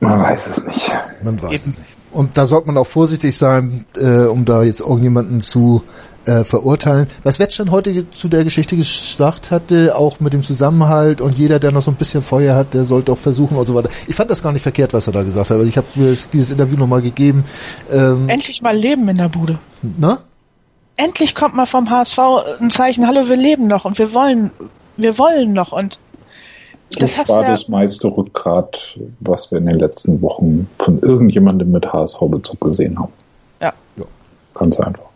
Man weiß es nicht. Man weiß Eben. es nicht. Und da sollte man auch vorsichtig sein, äh, um da jetzt irgendjemanden zu äh, verurteilen. Was Wettstein heute zu der Geschichte gesagt hatte, auch mit dem Zusammenhalt und jeder, der noch so ein bisschen Feuer hat, der sollte auch versuchen und so weiter. Ich fand das gar nicht verkehrt, was er da gesagt hat. Also ich habe mir dieses Interview nochmal gegeben. Ähm, Endlich mal Leben in der Bude. Na? Endlich kommt mal vom HSV ein Zeichen, hallo, wir leben noch und wir wollen, wir wollen noch und das, das war das meiste Rückgrat, was wir in den letzten Wochen von irgendjemandem mit HSV-Bezug gesehen haben. Ja. ja. Ganz einfach.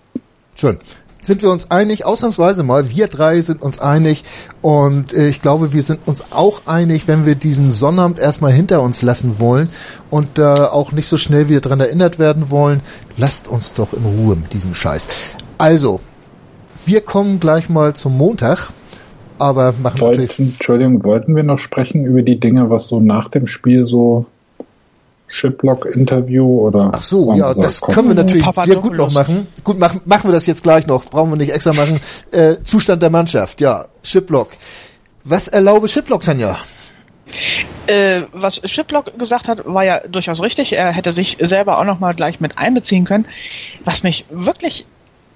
Schön. Sind wir uns einig? Ausnahmsweise mal. Wir drei sind uns einig. Und äh, ich glaube, wir sind uns auch einig, wenn wir diesen Sonnabend erstmal hinter uns lassen wollen und da äh, auch nicht so schnell wieder dran erinnert werden wollen. Lasst uns doch in Ruhe mit diesem Scheiß. Also, wir kommen gleich mal zum Montag aber machen wollten, natürlich. Entschuldigung, wollten wir noch sprechen über die Dinge, was so nach dem Spiel so Shiplock-Interview oder? Ach so, ja, das kommt? können wir natürlich sehr gut noch machen. Gut, machen, machen wir das jetzt gleich noch. Brauchen wir nicht extra machen. Äh, Zustand der Mannschaft, ja, Shiplock. Was erlaube Shiplock, Tanja? Äh, was Shiplock gesagt hat, war ja durchaus richtig. Er hätte sich selber auch noch mal gleich mit einbeziehen können. Was mich wirklich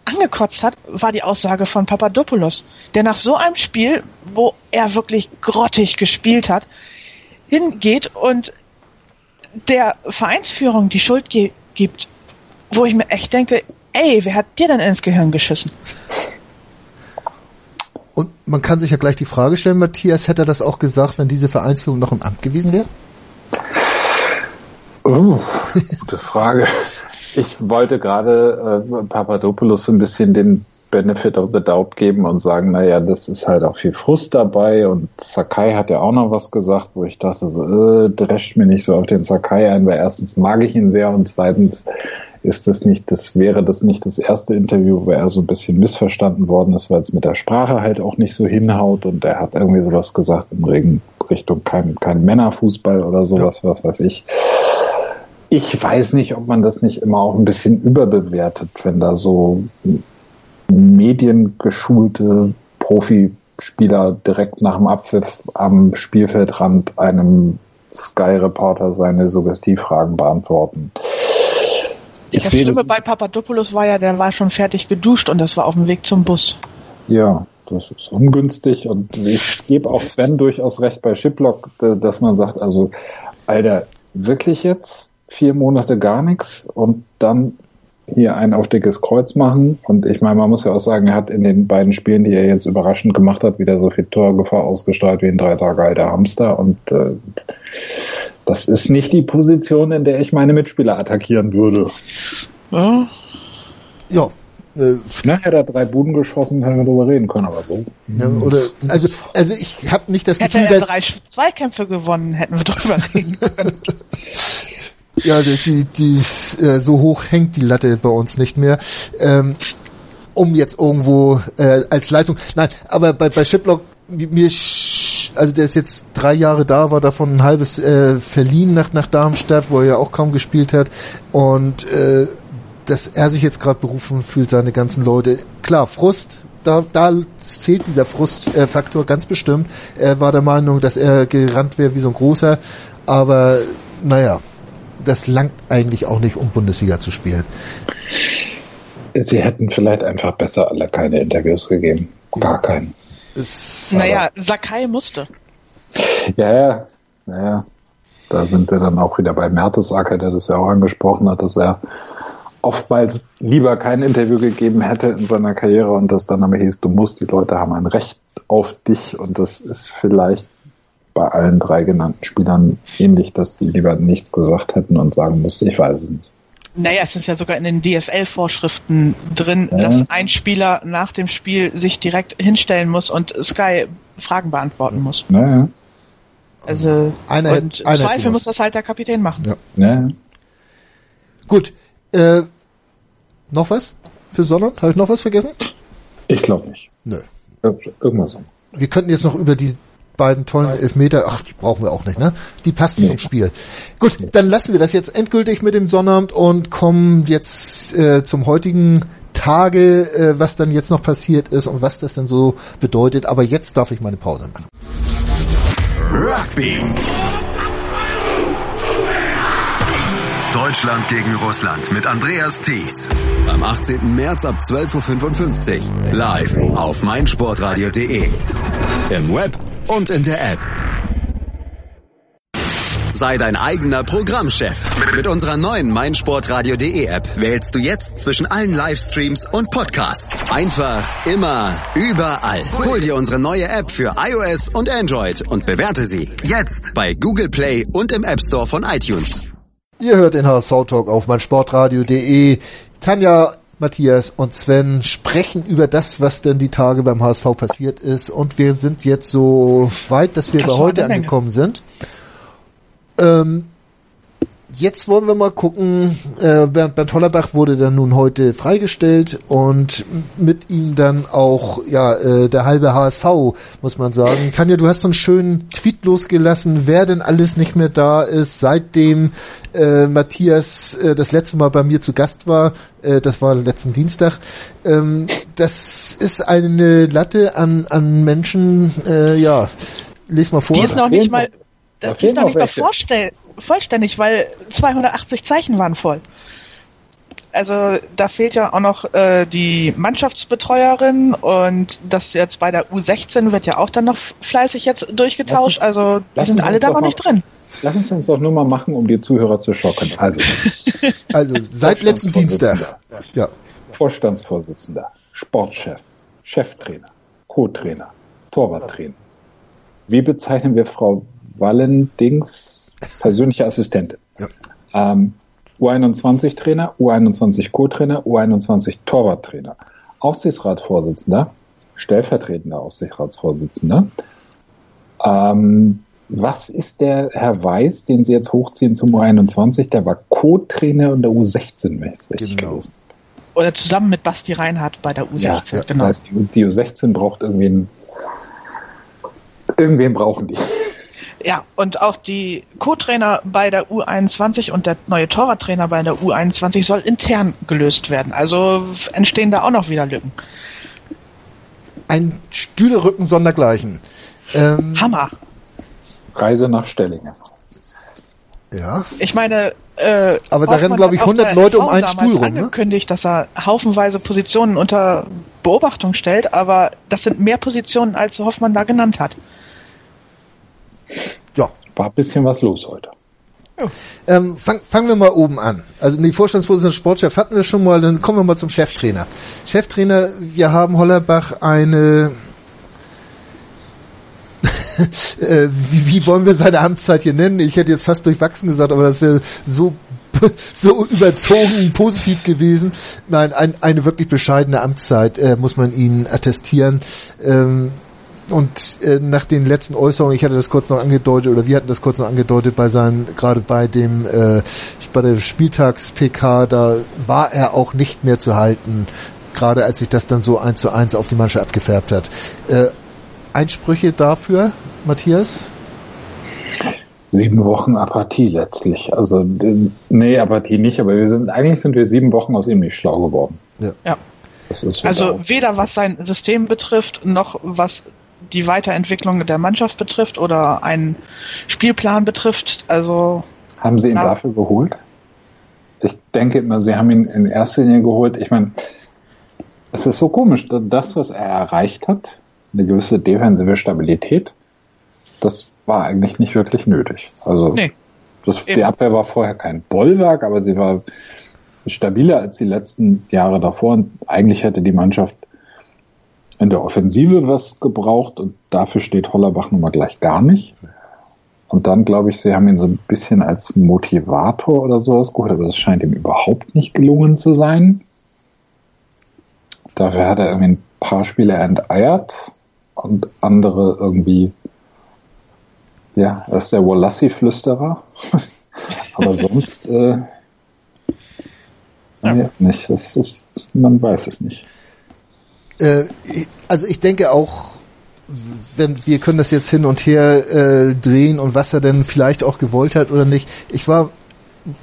angekotzt hat, war die Aussage von Papadopoulos, der nach so einem Spiel, wo er wirklich grottig gespielt hat, hingeht und der Vereinsführung die Schuld ge gibt, wo ich mir echt denke, ey, wer hat dir denn ins Gehirn geschissen? Und man kann sich ja gleich die Frage stellen, Matthias, hätte er das auch gesagt, wenn diese Vereinsführung noch im Amt gewesen wäre? Oh, gute Frage. Ich wollte gerade äh, Papadopoulos ein bisschen den Benefit of the Doubt geben und sagen, naja, das ist halt auch viel Frust dabei und Sakai hat ja auch noch was gesagt, wo ich dachte so, äh, drescht mir nicht so auf den Sakai ein, weil erstens mag ich ihn sehr und zweitens ist das nicht, das wäre das nicht das erste Interview, wo er so ein bisschen missverstanden worden ist, weil es mit der Sprache halt auch nicht so hinhaut und er hat irgendwie sowas gesagt in Richtung kein, kein Männerfußball oder sowas, was weiß ich. Ich weiß nicht, ob man das nicht immer auch ein bisschen überbewertet, wenn da so mediengeschulte Profispieler direkt nach dem Abpfiff am Spielfeldrand einem Sky-Reporter seine Suggestivfragen beantworten. Ich das Schlimme bei Papadopoulos war ja, der war schon fertig geduscht und das war auf dem Weg zum Bus. Ja, das ist ungünstig und ich gebe auch Sven durchaus recht bei Shiplock, dass man sagt, also, Alter, wirklich jetzt? vier Monate gar nichts und dann hier ein auf dickes Kreuz machen. Und ich meine, man muss ja auch sagen, er hat in den beiden Spielen, die er jetzt überraschend gemacht hat, wieder so viel Torgefahr ausgestrahlt wie ein drei Tage alter Hamster. Und äh, das ist nicht die Position, in der ich meine Mitspieler attackieren würde. Ja. Ja. Äh, Na, hätte er drei Buden geschossen, hätten wir darüber reden können, aber so. Ja, oder, also, also ich habe nicht das Gefühl, Hätte er drei Zweikämpfe gewonnen, hätten wir darüber reden können. (laughs) Ja, die, die, die äh, so hoch hängt die Latte bei uns nicht mehr. Ähm, um jetzt irgendwo äh, als Leistung. Nein, aber bei, bei Shiplock, mir also der ist jetzt drei Jahre da, war davon ein halbes äh, verliehen nach, nach Darmstadt, wo er ja auch kaum gespielt hat. Und äh, dass er sich jetzt gerade berufen fühlt, seine ganzen Leute. Klar, Frust, da, da zählt dieser Frustfaktor äh, ganz bestimmt. Er war der Meinung, dass er gerannt wäre wie so ein großer, aber naja, das langt eigentlich auch nicht, um Bundesliga zu spielen. Sie hätten vielleicht einfach besser alle keine Interviews gegeben. Gar keinen. naja, Sakai musste. Ja, ja, naja. Da sind wir dann auch wieder bei Mertesacker, der das ja auch angesprochen hat, dass er oftmals lieber kein Interview gegeben hätte in seiner Karriere und das dann aber hieß, du musst, die Leute haben ein Recht auf dich und das ist vielleicht bei allen drei genannten Spielern ähnlich, dass die lieber nichts gesagt hätten und sagen müssten, ich weiß es nicht. Naja, es ist ja sogar in den DFL-Vorschriften drin, ja. dass ein Spieler nach dem Spiel sich direkt hinstellen muss und Sky Fragen beantworten muss. Naja. Also eine, und eine Zweifel muss das halt der Kapitän machen. Ja. Naja. Gut. Äh, noch was für Sonnert? Habe ich noch was vergessen? Ich glaube nicht. Nö. Irgendwas so. Wir könnten jetzt noch über die beiden tollen Elfmeter, ach, die brauchen wir auch nicht, ne? Die passen nee. zum Spiel. Gut, dann lassen wir das jetzt endgültig mit dem Sonnabend und kommen jetzt äh, zum heutigen Tage, äh, was dann jetzt noch passiert ist und was das denn so bedeutet. Aber jetzt darf ich meine Pause machen. Rugby. Deutschland gegen Russland mit Andreas Thies. Am 18. März ab 12.55 Uhr. Live auf meinsportradio.de. Im Web und in der App. Sei dein eigener Programmchef. Mit unserer neuen meinsportradio.de App wählst du jetzt zwischen allen Livestreams und Podcasts. Einfach, immer, überall. Hol dir unsere neue App für iOS und Android und bewerte sie jetzt bei Google Play und im App Store von iTunes. Ihr hört den HSV Talk auf meinsportradio.de. Tanja, Matthias und Sven sprechen über das, was denn die Tage beim HSV passiert ist. Und wir sind jetzt so weit, dass wir Das bei heute angekommen sind. Ähm, jetzt wollen wir mal gucken. Äh, Bernd, Bernd Hollerbach wurde dann nun heute freigestellt und mit ihm dann auch ja äh, der halbe HSV, muss man sagen. Tanja, du hast so einen schönen Tweet losgelassen, wer denn alles nicht mehr da ist, seitdem äh, Matthias äh, das letzte Mal bei mir zu Gast war. Äh, das war letzten Dienstag. Ähm, das ist eine Latte an, an Menschen, äh, ja, les mal vor. Die ist noch nicht mal, Da das die ist noch nicht mal welche. Vollständig, weil 280 Zeichen waren voll. Also da fehlt ja auch noch äh, die Mannschaftsbetreuerin und das jetzt bei der U16 wird ja auch dann noch fleißig jetzt durchgetauscht. Uns- also die sind uns alle da doch noch mal- nicht drin. Lass uns uns doch nur mal machen, um die Zuhörer zu schocken. Also, (laughs) Also seit letzten Dienstag. Ja. Vorstandsvorsitzender, Sportchef, Cheftrainer, Co-Trainer, Torwarttrainer. Wie bezeichnen wir Frau Wallendings persönliche Assistentin? Ja. Ähm, U21-Trainer, U21-Co-Trainer, U21 Torwarttrainer, Aufsichtsratsvorsitzender, stellvertretender Aufsichtsratsvorsitzender. Ähm, was ist der Herr Weiß, den Sie jetzt hochziehen zum U21? Der war Co-Trainer in der U16, wenn ich es richtig Genau. gelesen Oder zusammen mit Basti Reinhardt bei der U16. ja, genau. das heißt, die, die U16 braucht irgendwen. Irgendwen brauchen die. Ja, und auch die Co-Trainer bei der U21 und der neue Torwarttrainer bei der U21 soll intern gelöst werden. Also entstehen da auch noch wieder Lücken. Ein Stühlerücken sondergleichen. Ähm, Hammer. Reise nach Stellingen. ja. Ich meine, äh, Aber da Hoffmann rennen, glaub ich, hat auf 100 der Leute um einen Stuhl rum, ne? angekündigt, dass er haufenweise Positionen unter Beobachtung stellt, aber das sind mehr Positionen, als Hoffmann da genannt hat. Ja. War ein bisschen was los heute. Ähm, fang, fangen wir mal oben an. Also die Vorstandsvorsitzenden Sportchef hatten wir schon mal, dann kommen wir mal zum Cheftrainer. Cheftrainer, wir haben Hollerbach eine (laughs) äh, wie, wie wollen wir seine Amtszeit hier nennen? Ich hätte jetzt fast durchwachsen gesagt, aber das wäre so (laughs) so überzogen positiv gewesen. Nein, ein, eine wirklich bescheidene Amtszeit äh, muss man ihnen attestieren. Ähm, und äh, nach den letzten Äußerungen, ich hatte das kurz noch angedeutet, oder wir hatten das kurz noch angedeutet bei seinen, gerade bei dem, äh, bei der Spieltags-PK, da war er auch nicht mehr zu halten, gerade als sich das dann so eins zu eins auf die Mannschaft abgefärbt hat. Äh, Einsprüche dafür, Matthias? Sieben Wochen Apathie letztlich. Also, äh, nee, Apathie nicht, aber wir sind, eigentlich sind wir sieben Wochen aus ihm nicht schlau geworden. Ja. Ja. Also weder was sein System betrifft, noch was die Weiterentwicklung der Mannschaft betrifft oder einen Spielplan betrifft. Also Haben Sie ihn Ja. dafür geholt? Ich denke immer, Sie haben ihn in erster Linie geholt. Ich meine, es ist so komisch, dass das, was er erreicht hat, eine gewisse defensive Stabilität, das war eigentlich nicht wirklich nötig. Also Nee. das, die. Abwehr war vorher kein Bollwerk, aber sie war stabiler als die letzten Jahre davor und eigentlich hätte die Mannschaft in der Offensive was gebraucht und dafür steht Hollerbach nun mal gleich gar nicht. Und dann glaube ich, sie haben ihn so ein bisschen als Motivator oder sowas geholt, aber das scheint ihm überhaupt nicht gelungen zu sein. Dafür hat er irgendwie ein paar Spiele enteiert und andere irgendwie, ja, er ist der Walassi-Flüsterer. (laughs) aber sonst, äh, nee, nicht. Das ist, man weiß es nicht. Äh, also ich denke auch, wenn wir können das jetzt hin und her äh, drehen und was er denn vielleicht auch gewollt hat oder nicht. Ich war,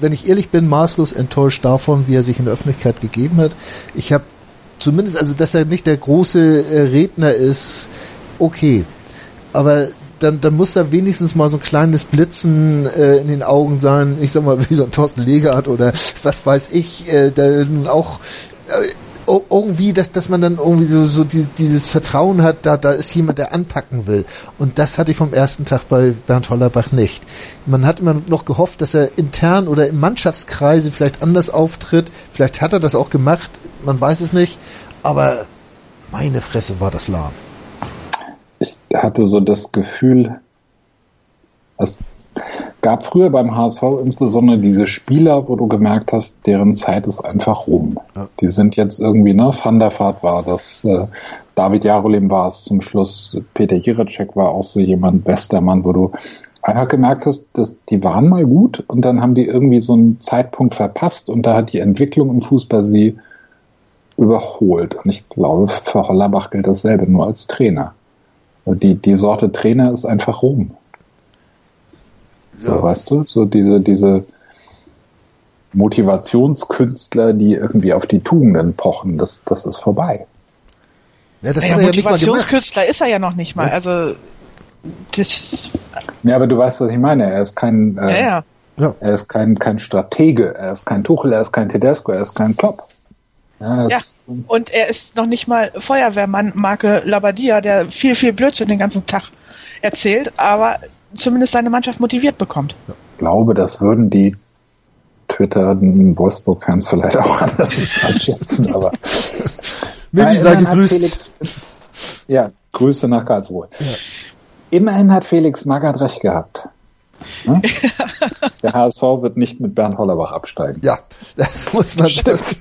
wenn ich ehrlich bin, maßlos enttäuscht davon, wie er sich in der Öffentlichkeit gegeben hat. Ich habe zumindest, also dass er nicht der große äh, Redner ist, okay. Aber dann, dann muss da wenigstens mal so ein kleines Blitzen äh, in den Augen sein. Ich sag mal, wie so ein Thorsten Legert oder was weiß ich, äh, der nun auch äh, irgendwie, dass, dass man dann irgendwie so, so die, dieses Vertrauen hat, da, da ist jemand, der anpacken will. Und das hatte ich vom ersten Tag bei Bernd Hollerbach nicht. Man hat immer noch gehofft, dass er intern oder im Mannschaftskreise vielleicht anders auftritt. Vielleicht hat er das auch gemacht, man weiß es nicht. Aber meine Fresse war das lahm. Ich hatte so das Gefühl, dass gab früher beim HSV insbesondere diese Spieler, wo du gemerkt hast, deren Zeit ist einfach rum. Ja. Die sind jetzt irgendwie, ne, Van der Vaart war das, äh, David Jarolim war es zum Schluss, Peter Jiracek war auch so jemand, bester Mann, wo du einfach gemerkt hast, dass die waren mal gut und dann haben die irgendwie so einen Zeitpunkt verpasst und da hat die Entwicklung im Fußball sie überholt. Und ich glaube, für Hollerbach gilt dasselbe, nur als Trainer. Die, die Sorte Trainer ist einfach rum. So, ja. weißt du, so diese, diese Motivationskünstler, die irgendwie auf die Tugenden pochen, das, das ist vorbei. Ja, das naja, Motivationskünstler ist er ja noch nicht mal. Ja. Also das. Ja, aber du weißt, was ich meine. Er ist kein, äh, ja, ja. er ist kein, kein Stratege, er ist kein Tuchel, er ist kein Tedesco, er ist kein Klopp. Ja, ja, und er ist noch nicht mal Feuerwehrmann Marke Labadia, der viel, viel Blödsinn den ganzen Tag erzählt, aber zumindest seine Mannschaft motiviert bekommt. Ich glaube, das würden die Twitter Wolfsburg-Fans vielleicht auch (laughs) anders einschätzen, aber. Mimi sei gegrüßt. ja, Grüße nach Karlsruhe. Ja. Immerhin hat Felix Magath recht gehabt. Hm? (laughs) Der HSV wird nicht mit Bernd Hollerbach absteigen. Ja, das (laughs) muss man Stimmt.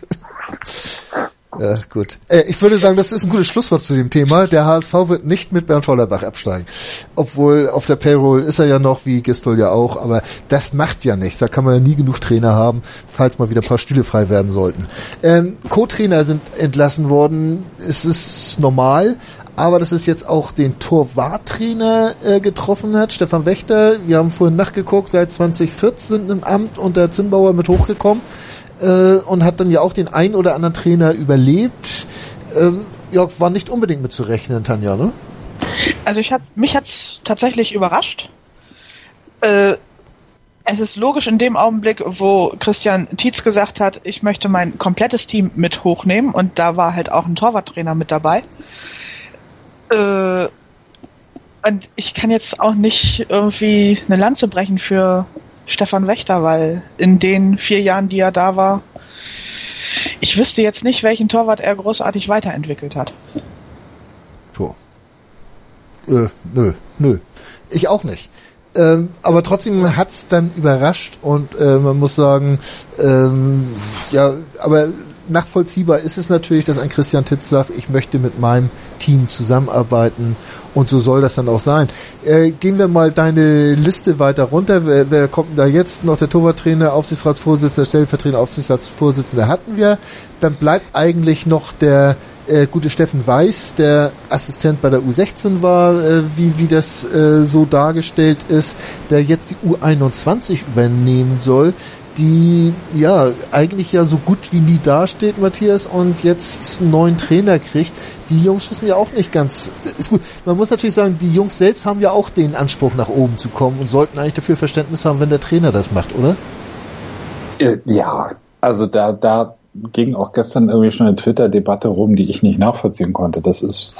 Ja, gut. Äh, ich würde sagen, das ist ein gutes Schlusswort zu dem Thema. Der HSV wird nicht mit Bernd Hollerbach absteigen. Obwohl auf der Payroll ist er ja noch, wie Gistol ja auch, aber das macht ja nichts. Da kann man ja nie genug Trainer haben, falls mal wieder ein paar Stühle frei werden sollten. Ähm, Co-Trainer sind entlassen worden. Es ist normal, aber dass es jetzt auch den Torwarttrainer äh, getroffen hat, Stefan Wächter. Wir haben vorhin nachgeguckt, seit 2014 im Amt unter Zinnbauer mit hochgekommen äh, und hat dann ja auch den ein oder anderen Trainer überlebt. Äh, ja, war nicht unbedingt mit zu rechnen, Tanja, ne? Also ich hat, mich hat's tatsächlich überrascht. Äh, es ist logisch in dem Augenblick, wo Christian Tietz gesagt hat, ich möchte mein komplettes Team mit hochnehmen und da war halt auch ein Torwarttrainer mit dabei. Äh, und ich kann jetzt auch nicht irgendwie eine Lanze brechen für Stefan Wächter, weil in den vier Jahren, die er da war, ich wüsste jetzt nicht, welchen Torwart er großartig weiterentwickelt hat. Puh. Äh, nö, nö. Ich auch nicht. Ähm, aber trotzdem hat's dann überrascht und äh, man muss sagen, ähm, ja, aber nachvollziehbar ist es natürlich, dass ein Christian Titz sagt, ich möchte mit meinem Team zusammenarbeiten und so soll das dann auch sein. Äh, gehen wir mal deine Liste weiter runter. Wer, wer kommt da jetzt noch? Der Torwarttrainer, Aufsichtsratsvorsitzender, Stellvertretender, Aufsichtsratsvorsitzender hatten wir. Dann bleibt eigentlich noch der äh, gute Steffen Weiß, der Assistent bei der U16 war, äh, wie, wie das äh, so dargestellt ist, der jetzt die U21 übernehmen soll die ja eigentlich ja so gut wie nie dasteht, Matthias, und jetzt einen neuen Trainer kriegt. Die Jungs wissen ja auch nicht ganz. Ist gut. Man muss natürlich sagen, die Jungs selbst haben ja auch den Anspruch, nach oben zu kommen und sollten eigentlich dafür Verständnis haben, wenn der Trainer das macht, oder? Äh, ja, also da, da ging auch gestern irgendwie schon eine Twitter-Debatte rum, die ich nicht nachvollziehen konnte. Das ist,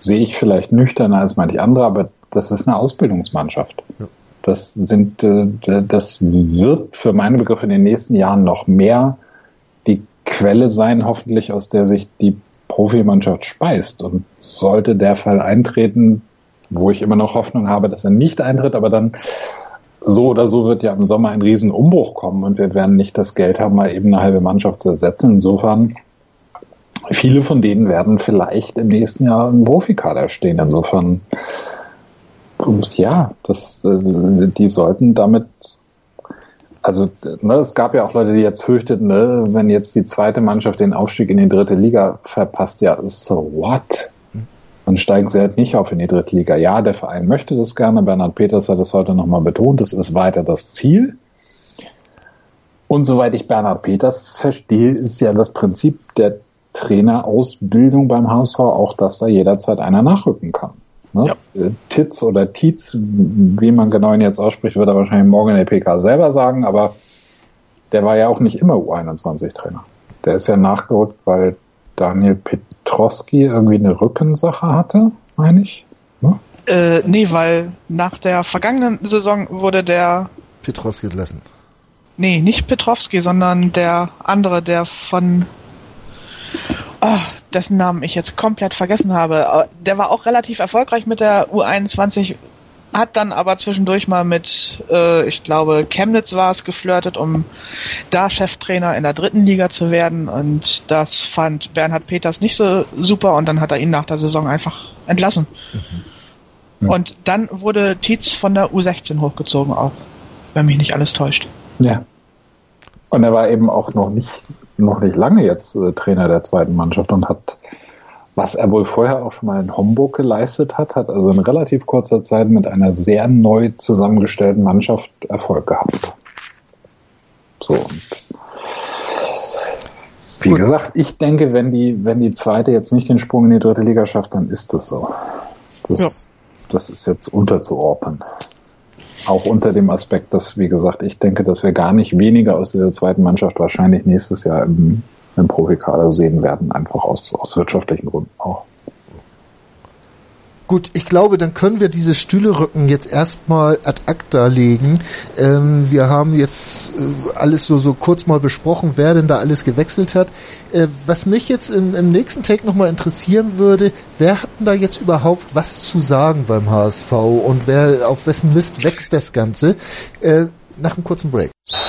sehe ich vielleicht nüchterner als manche andere, aber das ist eine Ausbildungsmannschaft. Ja. Das sind, äh, das wird für meine Begriffe in den nächsten Jahren noch mehr die Quelle sein, hoffentlich aus der sich die Profimannschaft speist. Und sollte der Fall eintreten, wo ich immer noch Hoffnung habe, dass er nicht eintritt, aber dann so oder so wird ja im Sommer ein Riesenumbruch kommen und wir werden nicht das Geld haben, mal eben eine halbe Mannschaft zu ersetzen. Insofern, viele von denen werden vielleicht im nächsten Jahr im Profikader stehen. Insofern ja, das, äh, die sollten damit, also ne, es gab ja auch Leute, die jetzt fürchteten, ne, wenn jetzt die zweite Mannschaft den Aufstieg in die dritte Liga verpasst, ja, so what? Dann steigen sie halt nicht auf in die dritte Liga. Ja, der Verein möchte das gerne. Bernhard Peters hat das heute nochmal betont. Das ist weiter das Ziel. Und soweit ich Bernhard Peters verstehe, ist ja das Prinzip der Trainerausbildung beim HSV auch, dass da jederzeit einer nachrücken kann. Ne? Ja. Titz oder Tietz, wie man genau ihn jetzt ausspricht, wird er wahrscheinlich morgen in der PK selber sagen, aber der war ja auch nicht immer U21-Trainer. Der ist ja nachgerückt, weil Daniel Petrowski irgendwie eine Rückensache hatte, meine ich. Ne? Äh, nee, weil nach der vergangenen Saison wurde der Petrowski entlassen. Nee, nicht Petrowski, sondern der andere, der von oh, dessen Namen ich jetzt komplett vergessen habe. Der war auch relativ erfolgreich mit der U21, hat dann aber zwischendurch mal mit, äh, ich glaube, Chemnitz war es, geflirtet, um da Cheftrainer in der dritten Liga zu werden. Und das fand Bernhard Peters nicht so super und dann hat er ihn nach der Saison einfach entlassen. Mhm. Und dann wurde Tietz von der U16 hochgezogen auch, wenn mich nicht alles täuscht. Ja. Und er war eben auch noch nicht noch nicht lange jetzt äh, Trainer der zweiten Mannschaft und hat, was er wohl vorher auch schon mal in Homburg geleistet hat, hat also in relativ kurzer Zeit mit einer sehr neu zusammengestellten Mannschaft Erfolg gehabt. So. Und wie Gut. gesagt, ich denke, wenn die, wenn die zweite jetzt nicht den Sprung in die dritte Liga schafft, dann ist das so. Das, ja. das ist jetzt unterzuordnen. Auch unter dem Aspekt, dass, wie gesagt, ich denke, dass wir gar nicht weniger aus dieser zweiten Mannschaft wahrscheinlich nächstes Jahr im, im Profikader sehen werden, einfach aus, aus wirtschaftlichen Gründen auch. Gut, ich glaube, dann können wir diese Stühlerücken jetzt erstmal ad acta legen. Ähm, wir haben jetzt äh, alles so, so kurz mal besprochen, wer denn da alles gewechselt hat. Äh, was mich jetzt im, im nächsten Take nochmal interessieren würde, wer hat denn da jetzt überhaupt was zu sagen beim HSV und wer auf wessen Mist wächst das Ganze? Äh, nach einem kurzen Break.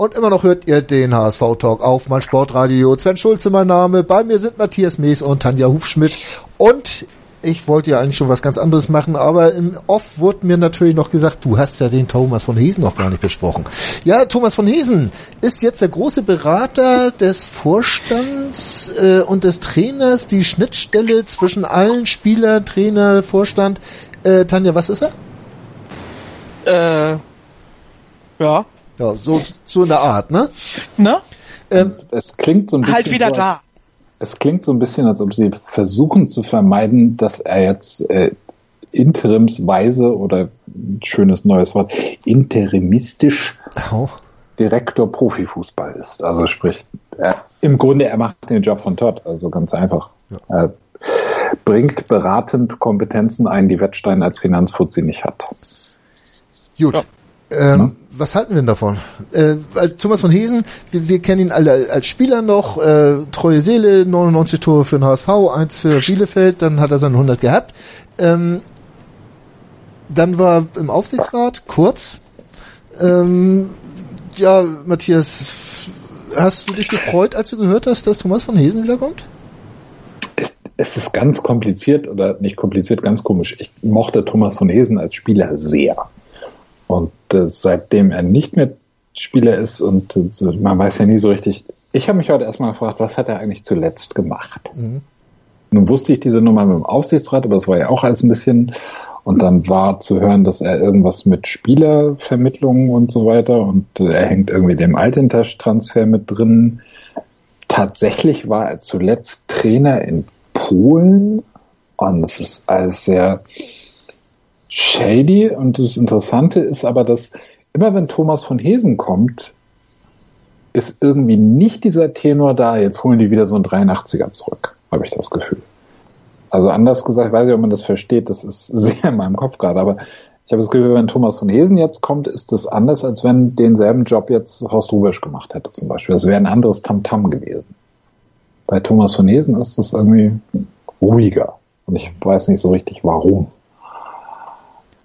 Und immer noch hört ihr den HSV-Talk auf mein Sportradio. Sven Schulze mein Name. Bei mir sind Matthias Mees und Tanja Hufschmidt. Und ich wollte ja eigentlich schon was ganz anderes machen, aber im Off wurde mir natürlich noch gesagt, du hast ja den Thomas von Hesen noch gar nicht besprochen. Ja, Thomas von Hesen ist jetzt der große Berater des Vorstands äh, und des Trainers, die Schnittstelle zwischen allen Spieler, Trainer, Vorstand. Äh, Tanja, was ist er? Äh, ja. Ja, so, so eine Art, ne? Ne? Ähm, es klingt so ein halt bisschen. Halt wieder da. Es klingt so ein bisschen, als ob sie versuchen zu vermeiden, dass er jetzt äh, interimsweise oder ein schönes neues Wort, interimistisch oh. Direktor Profifußball ist. Also sprich, er, im Grunde, er macht den Job von Todd, also ganz einfach. Ja. Er bringt beratend Kompetenzen ein, die Wettstein als Finanzfuzzi nicht hat. Gut. Ja. Ähm, was halten wir denn davon? Äh, Thomas von Hesen, wir, wir kennen ihn alle als Spieler noch, äh, treue Seele, 99 Tore für den HSV, eins für Bielefeld, dann hat er seine 100 gehabt. Ähm, dann war im Aufsichtsrat, kurz. Ähm, ja, Matthias, hast du dich gefreut, als du gehört hast, dass Thomas von Hesen wiederkommt? Es ist ganz kompliziert oder nicht kompliziert, ganz komisch. Ich mochte Thomas von Hesen als Spieler sehr. Und äh, seitdem er nicht mehr Spieler ist und äh, man weiß ja nie so richtig, ich habe mich heute erstmal gefragt, was hat er eigentlich zuletzt gemacht? Mhm. Nun wusste ich diese Nummer mit dem Aufsichtsrat, aber das war ja auch alles ein bisschen. Und dann war zu hören, dass er irgendwas mit Spielervermittlungen und so weiter und äh, er hängt irgendwie dem Altintasch-Transfer mit drin. Tatsächlich war er zuletzt Trainer in Polen und es ist alles sehr, shady und das Interessante ist aber, dass immer wenn Thomas von Hesen kommt, ist irgendwie nicht dieser Tenor da, jetzt holen die wieder so einen 83er zurück, habe ich das Gefühl. Also anders gesagt, ich weiß nicht, ob man das versteht, das ist (laughs) sehr in meinem Kopf gerade, aber ich habe das Gefühl, wenn Thomas von Hesen jetzt kommt, ist das anders, als wenn denselben Job jetzt Horst Rubisch gemacht hätte zum Beispiel. Das wäre ein anderes Tamtam -Tam gewesen. Bei Thomas von Hesen ist das irgendwie ruhiger. Und ich weiß nicht so richtig, warum.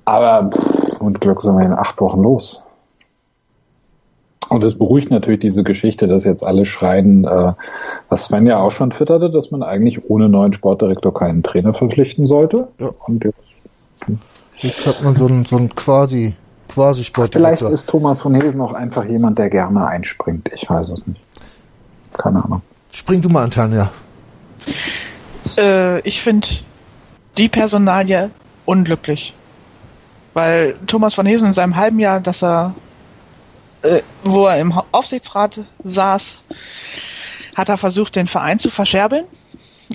Aber pff, und Glück sind wir in acht Wochen los. Und es beruhigt natürlich diese Geschichte, dass jetzt alle schreien, äh, was Sven ja auch schon twitterte, dass man eigentlich ohne neuen Sportdirektor keinen Trainer verpflichten sollte. Ja. Und jetzt, Jetzt hat man so einen, so einen quasi, quasi Sportdirektor. Vielleicht ist Thomas von Hesen auch einfach jemand, der gerne einspringt. Ich weiß es nicht. Keine Ahnung. Spring du mal an, Tanja. Äh, ich finde die Personalie unglücklich. Weil Thomas von Hesen in seinem halben Jahr, dass er, äh, wo er im Aufsichtsrat saß, hat er versucht, den Verein zu verscherbeln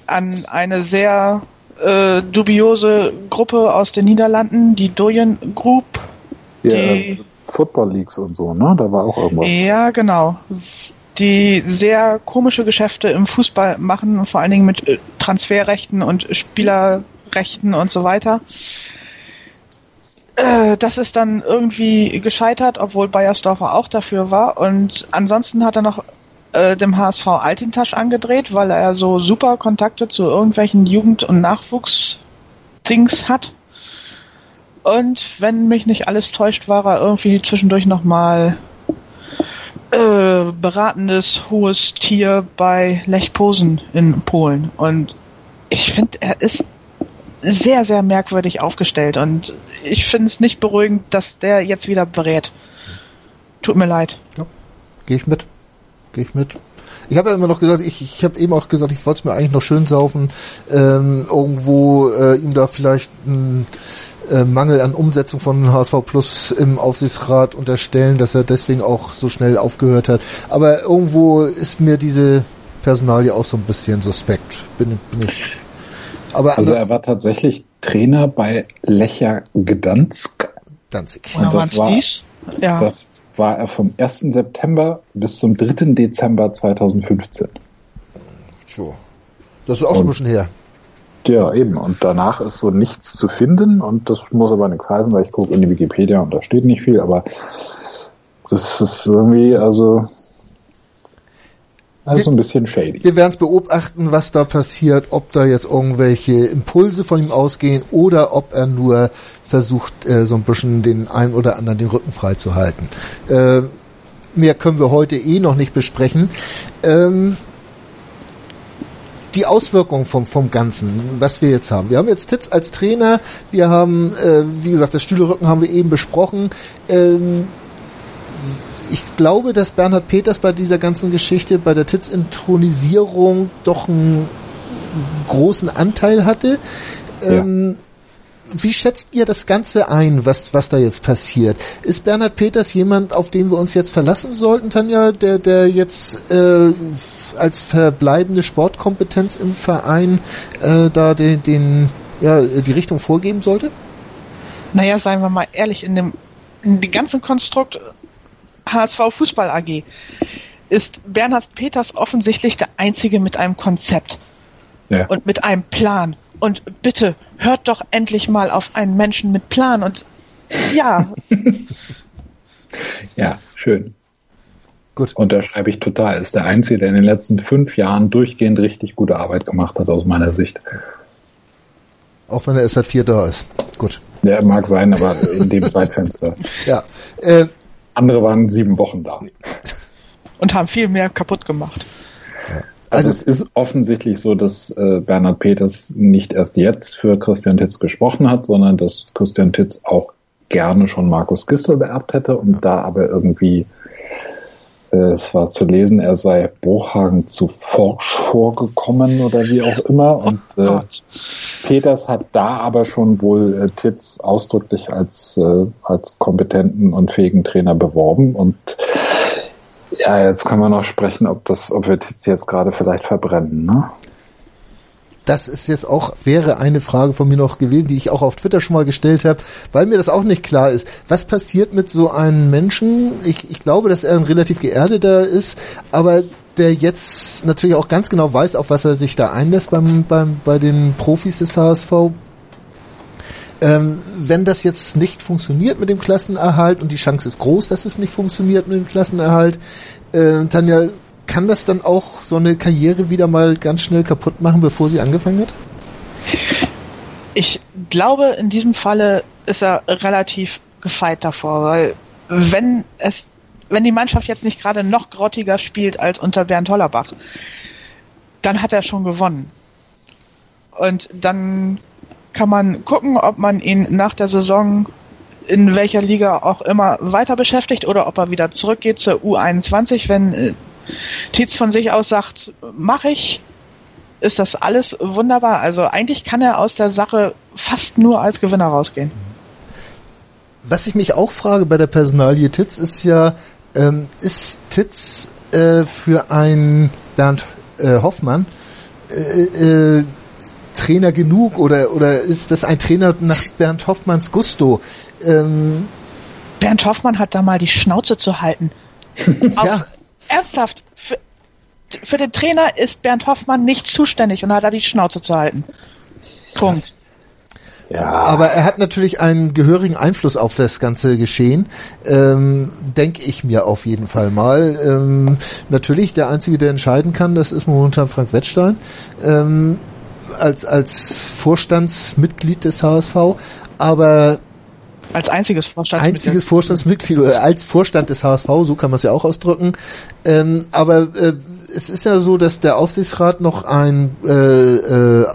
an eine sehr äh, dubiose Gruppe aus den Niederlanden, die Doyen Group. Ja, die, Football Leagues und so, ne? Da war auch irgendwas. Ja, genau. Die sehr komische Geschäfte im Fußball machen, vor allen Dingen mit äh, Transferrechten und Spielerrechten und so weiter. Äh, das ist dann irgendwie gescheitert, obwohl Bayersdorfer auch dafür war. Und ansonsten hat er noch äh, dem HSV Altintasch angedreht, weil er so super Kontakte zu irgendwelchen Jugend- und Nachwuchsdings hat. Und wenn mich nicht alles täuscht, war er irgendwie zwischendurch nochmal äh, beratendes hohes Tier bei Lech Posen in Polen. Und ich finde, er ist sehr, sehr merkwürdig aufgestellt und ich finde es nicht beruhigend, dass der jetzt wieder berät. Tut mir leid. Ja, gehe ich mit. Gehe ich mit. Ich habe ja immer noch gesagt, ich, ich habe eben auch gesagt, ich wollte es mir eigentlich noch schön saufen, ähm, irgendwo äh, ihm da vielleicht ein äh, Mangel an Umsetzung von HSV Plus im Aufsichtsrat unterstellen, dass er deswegen auch so schnell aufgehört hat. Aber irgendwo ist mir diese Personalie auch so ein bisschen suspekt. Bin, bin ich. Aber also er war tatsächlich Trainer bei Lecher Gdansk. Danzig. Und das war? Ja. Das war er vom 1. September bis zum 3. Dezember 2015. So. Das ist auch schon ein bisschen her. Ja, eben. Und danach ist so nichts zu finden und das muss aber nichts heißen, weil ich gucke in die Wikipedia und da steht nicht viel, aber das ist irgendwie, also also ein bisschen shady. Wir werden es beobachten, was da passiert, ob da jetzt irgendwelche Impulse von ihm ausgehen oder ob er nur versucht, äh, so ein bisschen den einen oder anderen den Rücken frei zu halten. Äh, mehr können wir heute eh noch nicht besprechen. Ähm, die Auswirkungen vom, vom Ganzen, was wir jetzt haben. Wir haben jetzt Titz als Trainer, wir haben, äh, wie gesagt, das Stühlerücken haben wir eben besprochen. Ähm, ich glaube, dass Bernhard Peters bei dieser ganzen Geschichte, bei der Titz-Intronisierung doch einen großen Anteil hatte. Ähm, Wie schätzt ihr das Ganze ein, was, was da jetzt passiert? Ist Bernhard Peters jemand, auf den wir uns jetzt verlassen sollten, Tanja, der, der jetzt äh, als verbleibende Sportkompetenz im Verein äh, da den, den, ja, die Richtung vorgeben sollte? Naja, seien wir mal ehrlich, in dem in dem ganzen Konstrukt HSV Fußball AG ist Bernhard Peters offensichtlich der Einzige mit einem Konzept ja. und mit einem Plan. Und bitte hört doch endlich mal auf einen Menschen mit Plan und ja. (laughs) ja, schön. Gut. Unterschreibe ich total. Ist der Einzige, der in den letzten fünf Jahren durchgehend richtig gute Arbeit gemacht hat, aus meiner Sicht. Auch wenn er erst seit vier da ist. Gut. Der mag sein, aber in dem (laughs) Zeitfenster. Ja. Äh, andere waren sieben Wochen da. Und haben viel mehr kaputt gemacht. Also, also es ist offensichtlich so, dass äh, Bernhard Peters nicht erst jetzt für Christian Titz gesprochen hat, sondern dass Christian Titz auch gerne schon Markus Gistel beerbt hätte und da aber irgendwie äh, es war zu lesen, er sei Bruchhagen zu forsch vorgekommen oder wie auch immer. Und äh, Peters hat da aber schon wohl äh, Titz ausdrücklich als, äh, als kompetenten und fähigen Trainer beworben. Und ja, jetzt kann man noch sprechen, ob das, ob wir Titz jetzt gerade vielleicht verbrennen. Ne? Das ist jetzt auch, wäre eine Frage von mir noch gewesen, die ich auch auf Twitter schon mal gestellt habe, weil mir das auch nicht klar ist. Was passiert mit so einem Menschen? Ich, ich glaube, dass er ein relativ geerdeter ist, aber der jetzt natürlich auch ganz genau weiß, auf was er sich da einlässt beim, beim, bei den Profis des HSV. Ähm, wenn das jetzt nicht funktioniert mit dem Klassenerhalt und die Chance ist groß, dass es nicht funktioniert mit dem Klassenerhalt, äh, dann ja kann das dann auch so eine Karriere wieder mal ganz schnell kaputt machen, bevor sie angefangen hat? Ich glaube, in diesem Falle ist er relativ gefeit davor, weil wenn es, wenn die Mannschaft jetzt nicht gerade noch grottiger spielt als unter Bernd Hollerbach, dann hat er schon gewonnen. Und dann kann man gucken, ob man ihn nach der Saison in welcher Liga auch immer weiter beschäftigt oder ob er wieder zurückgeht zur U21. Wenn äh, Tietz von sich aus sagt, mache ich, ist das alles wunderbar. Also eigentlich kann er aus der Sache fast nur als Gewinner rausgehen. Was ich mich auch frage bei der Personalie Titz ist ja, ähm, ist Titz äh, für einen Bernd äh, Hoffmann äh, äh, Trainer genug oder oder ist das ein Trainer nach Bernd Hoffmanns Gusto? Ähm, Bernd Hoffmann hat da mal die Schnauze zu halten. (laughs) ja. Ernsthaft, für, für den Trainer ist Bernd Hoffmann nicht zuständig und hat da die Schnauze zu halten. Punkt. Ja. Aber er hat natürlich einen gehörigen Einfluss auf das ganze Geschehen, ähm, denke ich mir auf jeden Fall mal. Ähm, natürlich, der Einzige, der entscheiden kann, das ist momentan Frank Wettstein. Ähm, als, als Vorstandsmitglied des HSV, aber als einziges Vorstandsmitglied. Einziges Vorstandsmitglied oder als Vorstand des HSV, so kann man es ja auch ausdrücken. Ähm, aber äh, es ist ja so, dass der Aufsichtsrat noch ein äh, äh,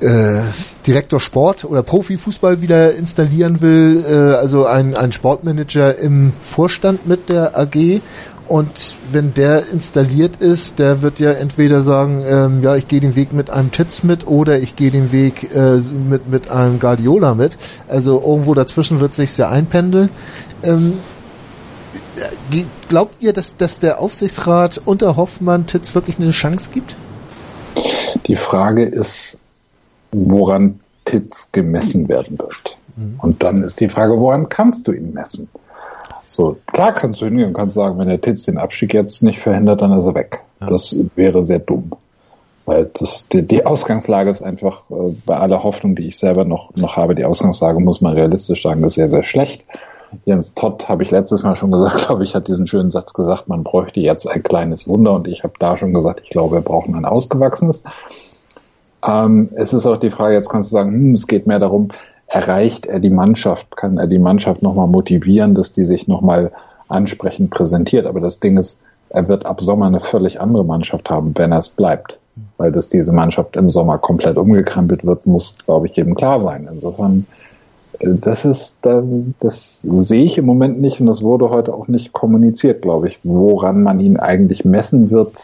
äh, Direktor Sport oder Profifußball wieder installieren will, äh, also ein, ein Sportmanager im Vorstand mit der AG. Und wenn der installiert ist, der wird ja entweder sagen, ähm, ja, ich gehe den Weg mit einem Titz mit oder ich gehe den Weg äh, mit, mit einem Guardiola mit. Also irgendwo dazwischen wird sich ja einpendeln. Ähm, äh, glaubt ihr, dass, dass der Aufsichtsrat unter Hoffmann Titz wirklich eine Chance gibt? Die Frage ist, woran Titz gemessen werden wird. Mhm. Und dann ist die Frage, woran kannst du ihn messen? So, klar kannst du hingehen und kannst sagen, wenn der Titz den Abstieg jetzt nicht verhindert, dann ist er weg. Ja. Das wäre sehr dumm. Weil das, die, die Ausgangslage ist einfach, äh, bei aller Hoffnung, die ich selber noch, noch habe, die Ausgangslage muss man realistisch sagen, ist sehr, sehr schlecht. Jens Todd, habe ich letztes Mal schon gesagt, (laughs) glaube ich, hat diesen schönen Satz gesagt, man bräuchte jetzt ein kleines Wunder und ich habe da schon gesagt, ich glaube, wir brauchen ein ausgewachsenes. Ähm, es ist auch die Frage, jetzt kannst du sagen, hm, es geht mehr darum, erreicht er die Mannschaft, kann er die Mannschaft nochmal motivieren, dass die sich nochmal ansprechend präsentiert. Aber das Ding ist, er wird ab Sommer eine völlig andere Mannschaft haben, wenn er es bleibt. Weil dass diese Mannschaft im Sommer komplett umgekrempelt wird, muss, glaube ich, jedem klar sein. Insofern, äh, das ist, das sehe ich im Moment nicht und das wurde heute auch nicht kommuniziert, glaube ich, woran man ihn eigentlich messen wird,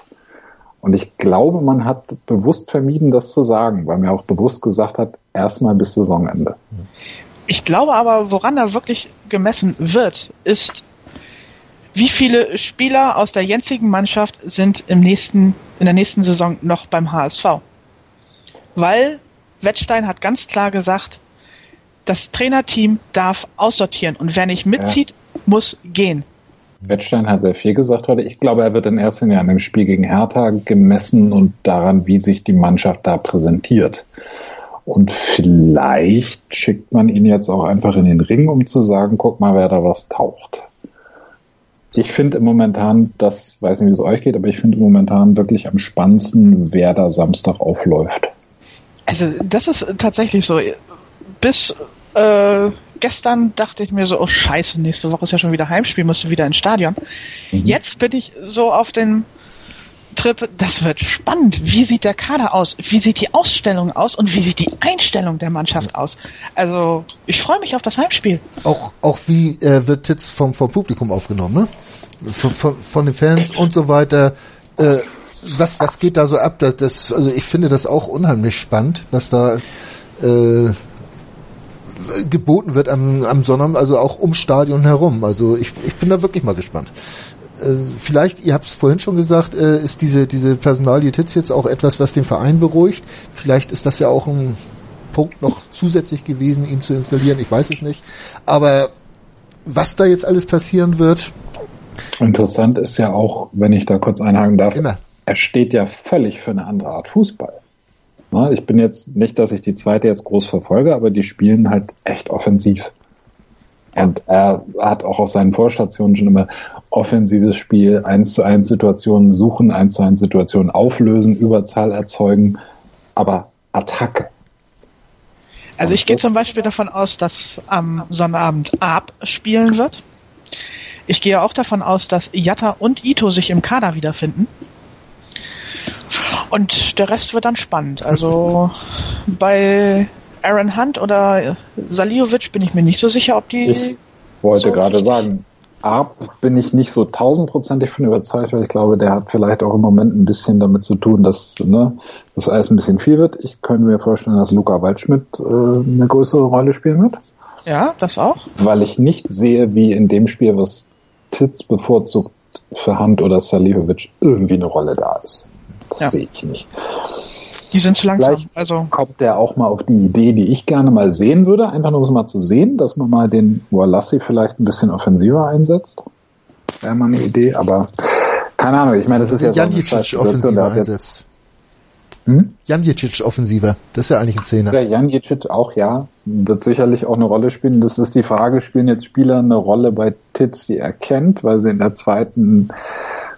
und ich glaube, man hat bewusst vermieden, das zu sagen, weil man auch bewusst gesagt hat, erstmal bis Saisonende. Ich glaube aber, woran er wirklich gemessen wird, ist, wie viele Spieler aus der jetzigen Mannschaft sind im nächsten, in der nächsten Saison noch beim HSV. Weil Wettstein hat ganz klar gesagt, das Trainerteam darf aussortieren und wer nicht mitzieht, ja. muss gehen. Wettstein hat sehr viel gesagt heute. Ich glaube, er wird in erster Linie an dem Spiel gegen Hertha gemessen und daran, wie sich die Mannschaft da präsentiert. Und vielleicht schickt man ihn jetzt auch einfach in den Ring, um zu sagen, guck mal, wer da was taucht. Ich finde momentan, das weiß nicht, wie es euch geht, aber ich finde momentan wirklich am spannendsten, wer da Samstag aufläuft. Also das ist tatsächlich so. Bis äh, gestern dachte ich mir so, oh scheiße, nächste Woche ist ja schon wieder Heimspiel, musst du wieder ins Stadion. Mhm. Jetzt bin ich so auf den Trip, das wird spannend. Wie sieht der Kader aus? Wie sieht die Ausstellung aus? Und wie sieht die Einstellung der Mannschaft aus? Also, ich freue mich auf das Heimspiel. Auch, auch wie äh, wird Titz vom, vom Publikum aufgenommen, ne? Von, von, von den Fans und so weiter. Äh, was, was geht da so ab? Das, das, also ich finde das auch unheimlich spannend, was da äh, geboten wird am, am Sonnabend, also auch ums Stadion herum. Also ich, ich bin da wirklich mal gespannt. Äh, vielleicht, ihr habt es vorhin schon gesagt, äh, ist diese, diese Personalie Titz jetzt auch etwas, was den Verein beruhigt. Vielleicht ist das ja auch ein Punkt noch zusätzlich gewesen, ihn zu installieren. Ich weiß es nicht. Aber was da jetzt alles passieren wird. Interessant ist ja auch, wenn ich da kurz einhaken darf, Immer. er steht ja völlig für eine andere Art Fußball. Na, ich bin jetzt nicht, dass ich die zweite jetzt groß verfolge, aber die spielen halt echt offensiv. Und er hat auch auf seinen Vorstationen schon immer offensives Spiel, eins zu eins Situationen suchen, eins zu eins Situationen auflösen, Überzahl erzeugen, aber Attacke. Also ich gehe zum Beispiel davon aus, dass am Sonnabend Ab spielen wird. Ich gehe auch davon aus, dass Jatta und Ito sich im Kader wiederfinden. Und der Rest wird dann spannend. Also bei Aaron Hunt oder Saliovic bin ich mir nicht so sicher, ob die. Ich wollte so gerade sagen, Arp bin ich nicht so tausendprozentig von überzeugt, weil ich glaube, der hat vielleicht auch im Moment ein bisschen damit zu tun, dass ne, das alles ein bisschen viel wird. Ich könnte mir vorstellen, dass Luca Waldschmidt äh, eine größere Rolle spielen wird, Ja, das auch. weil ich nicht sehe, wie in dem Spiel, was Titz bevorzugt für Hand oder Salihovic irgendwie eine Rolle da ist. Das Ja. sehe ich nicht. Die sind zu langsam. Vielleicht Also kommt der auch mal auf die Idee, die ich gerne mal sehen würde, einfach nur um es mal zu sehen, dass man mal den Walassi vielleicht ein bisschen offensiver einsetzt. Wäre mal eine Idee, aber keine Ahnung, ich meine, das ist ja so eine offensiver einsetzt. hm? Janjicic offensiver. Das ist ja eigentlich ein Zehner. Der Janjicic auch, ja, wird sicherlich auch eine Rolle spielen. Das ist die Frage, spielen jetzt Spieler eine Rolle bei Titz, die er kennt, weil sie in der zweiten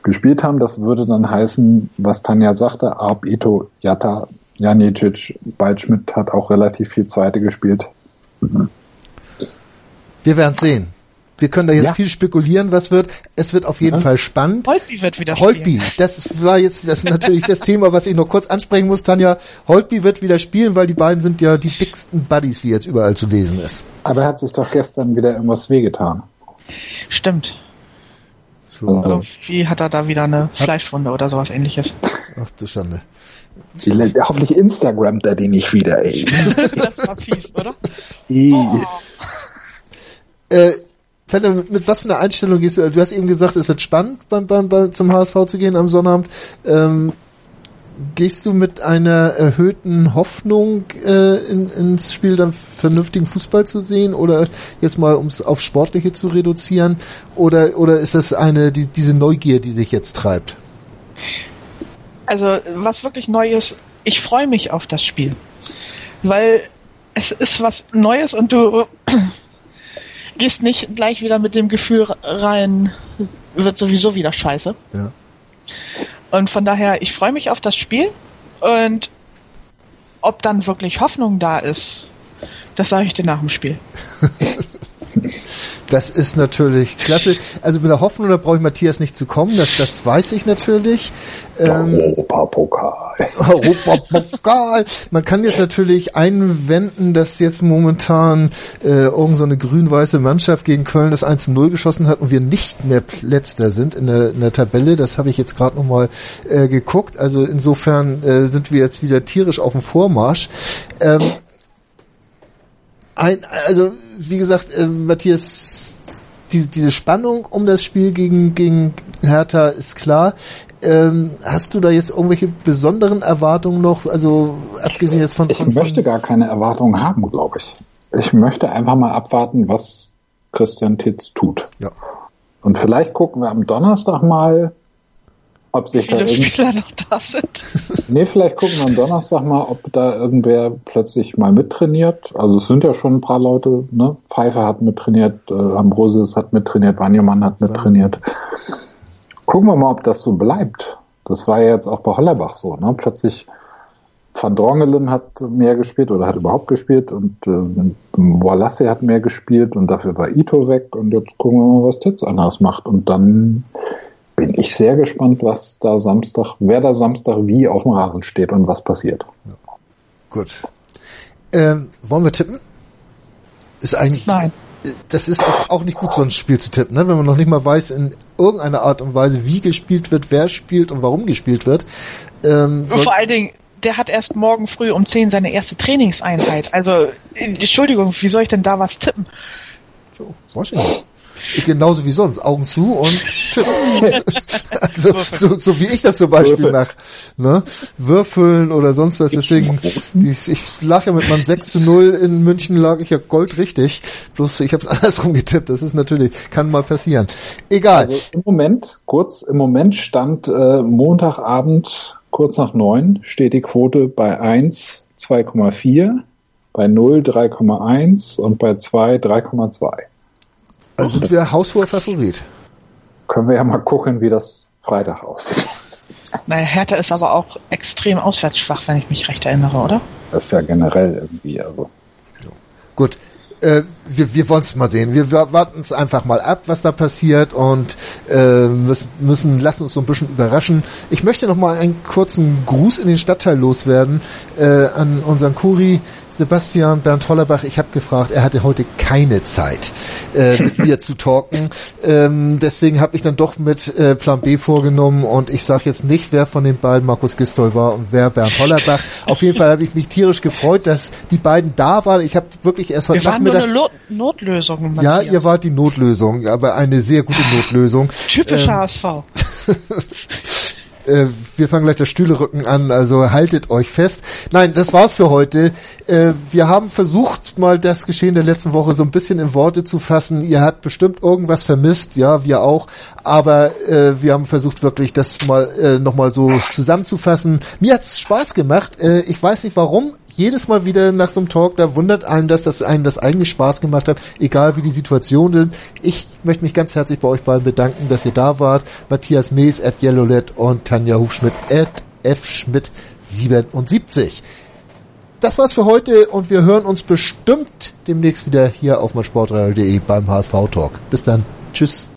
gespielt haben. Das würde dann heißen, was Tanja sagte, Arp, Ito, Jatta, Janicic, Waldschmidt hat auch relativ viel Zweite gespielt. Wir werden sehen. Wir können da jetzt Ja. viel spekulieren, was wird. Es wird auf jeden Ja. Fall spannend. Holtby wird wieder Holtby, spielen. das war jetzt, das ist natürlich das Thema, was ich noch kurz ansprechen muss, Tanja. Holtby wird wieder spielen, weil die beiden sind ja die dicksten Buddies, wie jetzt überall zu lesen ist. Aber er hat sich doch gestern wieder irgendwas wehgetan. Stimmt. So, Also, Irgendwie hat er da wieder eine Fleischwunde oder sowas ähnliches. ach du Schande. hoffentlich Instagramt er die nicht wieder, ey. (laughs) das war fies, oder? Äh, Fender, mit, mit was für einer Einstellung gehst du? Du hast eben gesagt, es wird spannend beim, beim, beim, zum HSV zu gehen am Sonnabend. Ähm, gehst du mit einer erhöhten Hoffnung äh, in, ins Spiel, dann vernünftigen Fußball zu sehen oder jetzt mal um es auf Sportliche zu reduzieren? Oder, oder ist das eine, die, diese Neugier, die sich jetzt treibt? Also, was wirklich neu ist, ich freue mich auf das Spiel. Weil es ist was Neues und du (clears throat) gehst nicht gleich wieder mit dem Gefühl rein, wird sowieso wieder scheiße. Ja. Und von daher, ich freue mich auf das Spiel und ob dann wirklich Hoffnung da ist, das sage ich dir nach dem Spiel. (laughs) Das ist natürlich klasse. Also mit der Hoffnung, da brauche ich Matthias nicht zu kommen, das, das weiß ich natürlich. Ähm, Europapokal. Europapokal. Man kann jetzt natürlich einwenden, dass jetzt momentan äh, irgend so eine grün-weiße Mannschaft gegen Köln das 1 zu 0 geschossen hat und wir nicht mehr letzter sind in der, in der Tabelle. Das habe ich jetzt gerade nochmal äh, geguckt. Also insofern äh, sind wir jetzt wieder tierisch auf dem Vormarsch. Ähm, ein, also wie gesagt, äh, Matthias, die, diese Spannung um das Spiel gegen, gegen Hertha ist klar. Ähm, hast du da jetzt irgendwelche besonderen Erwartungen noch? Also abgesehen jetzt von, Ich von, möchte gar keine Erwartungen haben, glaube ich. Ich möchte einfach mal abwarten, was Christian Titz tut. ja. Und vielleicht gucken wir am Donnerstag mal, ob sich da viele irgend... Spieler noch da sind. (laughs) Nee, vielleicht gucken wir am Donnerstag mal, ob da irgendwer plötzlich mal mittrainiert. Also es sind ja schon ein paar Leute, ne? Pfeiffer hat mittrainiert, äh, Ambrosius hat mittrainiert, Wanjemann hat mittrainiert. Gucken wir mal, ob das so bleibt. Das war ja jetzt auch bei Hollerbach so, ne? Plötzlich Van Drongelen hat mehr gespielt oder hat überhaupt gespielt und äh, Wallace hat mehr gespielt und dafür war Ito weg und jetzt gucken wir mal, was Titz anders macht und dann bin ich sehr gespannt, was da Samstag, wer da Samstag wie auf dem Rasen steht und was passiert. Gut. Ähm, wollen wir tippen? Ist eigentlich, Nein. das ist auch, auch nicht gut, so ein Spiel zu tippen, ne? wenn man noch nicht mal weiß, in irgendeiner Art und Weise, wie gespielt wird, wer spielt und warum gespielt wird. Ähm, vor allen Dingen, der hat erst morgen früh um 10 seine erste Trainingseinheit. Also, Entschuldigung, wie soll ich denn da was tippen? So, weiß ich nicht. Genauso wie sonst, Augen zu und tippen. (laughs) also, so, so wie ich das zum Beispiel mache. Ne? Würfeln oder sonst was. Deswegen, ich lag ja mit meinem 6 zu 0 in München, lag ich ja goldrichtig. Bloß ich habe es (laughs) andersrum getippt. Das ist natürlich, kann mal passieren. Egal. Also im Moment, kurz, im Moment stand äh, Montagabend kurz nach neun, steht die Quote bei 1 2,4, bei 0 3,1 und bei 2 3,2. Also sind wir haushoher Favorit. Können wir ja mal gucken, wie das Freitag aussieht. Naja, Hertha ist aber auch extrem auswärtsschwach, wenn ich mich recht erinnere, oder? Das ist ja generell irgendwie, also. Gut. Äh, wir, wir wollen es mal sehen. Wir warten es einfach mal ab, was da passiert und äh, müssen, müssen lassen uns so ein bisschen überraschen. Ich möchte noch mal einen kurzen Gruß in den Stadtteil loswerden äh, an unseren Kuri Sebastian Bernd Hollerbach, ich habe gefragt, er hatte heute keine Zeit, äh, (laughs) mit mir zu talken. Ähm, deswegen habe ich dann doch mit äh, Plan B vorgenommen und ich sage jetzt nicht, wer von den beiden Markus Gistol war und wer Bernd Hollerbach. Auf jeden Fall habe ich mich tierisch gefreut, dass die beiden da waren. Ich habe wirklich erst heute Wir waren Nachmittag... nur eine Lo Notlösung. Ja, Matthias. ihr wart die Notlösung, aber eine sehr gute (laughs) Notlösung. Typisch Ähm, HSV. (laughs) Äh, wir fangen gleich das Stühlerücken an, also haltet euch fest. Nein, das war's für heute. Äh, wir haben versucht, mal das Geschehen der letzten Woche so ein bisschen in Worte zu fassen. Ihr habt bestimmt irgendwas vermisst, ja, wir auch. Aber äh, wir haben versucht, wirklich das mal äh, nochmal so zusammenzufassen. Mir hat's Spaß gemacht. Äh, ich weiß nicht warum. Jedes Mal wieder nach so einem Talk, da wundert einen das, dass einem das eigentlich Spaß gemacht hat, egal wie die Situation sind. Ich möchte mich ganz herzlich bei euch beiden bedanken, dass ihr da wart. Matthias Mees at Yellowlet und Tanja Hufschmidt at fschmidt77. Das war's für heute und wir hören uns bestimmt demnächst wieder hier auf meinsportradio.de beim HSV Talk. Bis dann. Tschüss.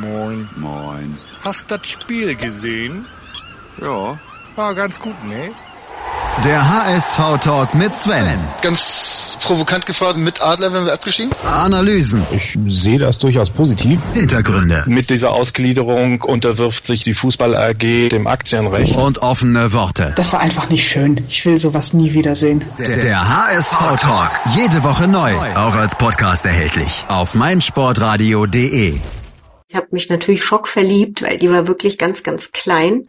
Moin. Moin. Hast das Spiel gesehen? Ja. War ganz gut, ne? Der HSV-Talk mit Sven. Ganz provokant gefragt, mit Adler werden wir abgestiegen? Analysen, Ich sehe das durchaus positiv. Hintergründe Mit dieser Ausgliederung unterwirft sich die Fußball AG dem Aktienrecht. und offene Worte. Das war einfach nicht schön. Ich will sowas nie wiedersehen. Der HSV-Talk. Jede Woche neu. Auch als Podcast erhältlich. Auf meinsportradio.de. Ich habe mich natürlich schockverliebt, weil die war wirklich ganz, ganz klein.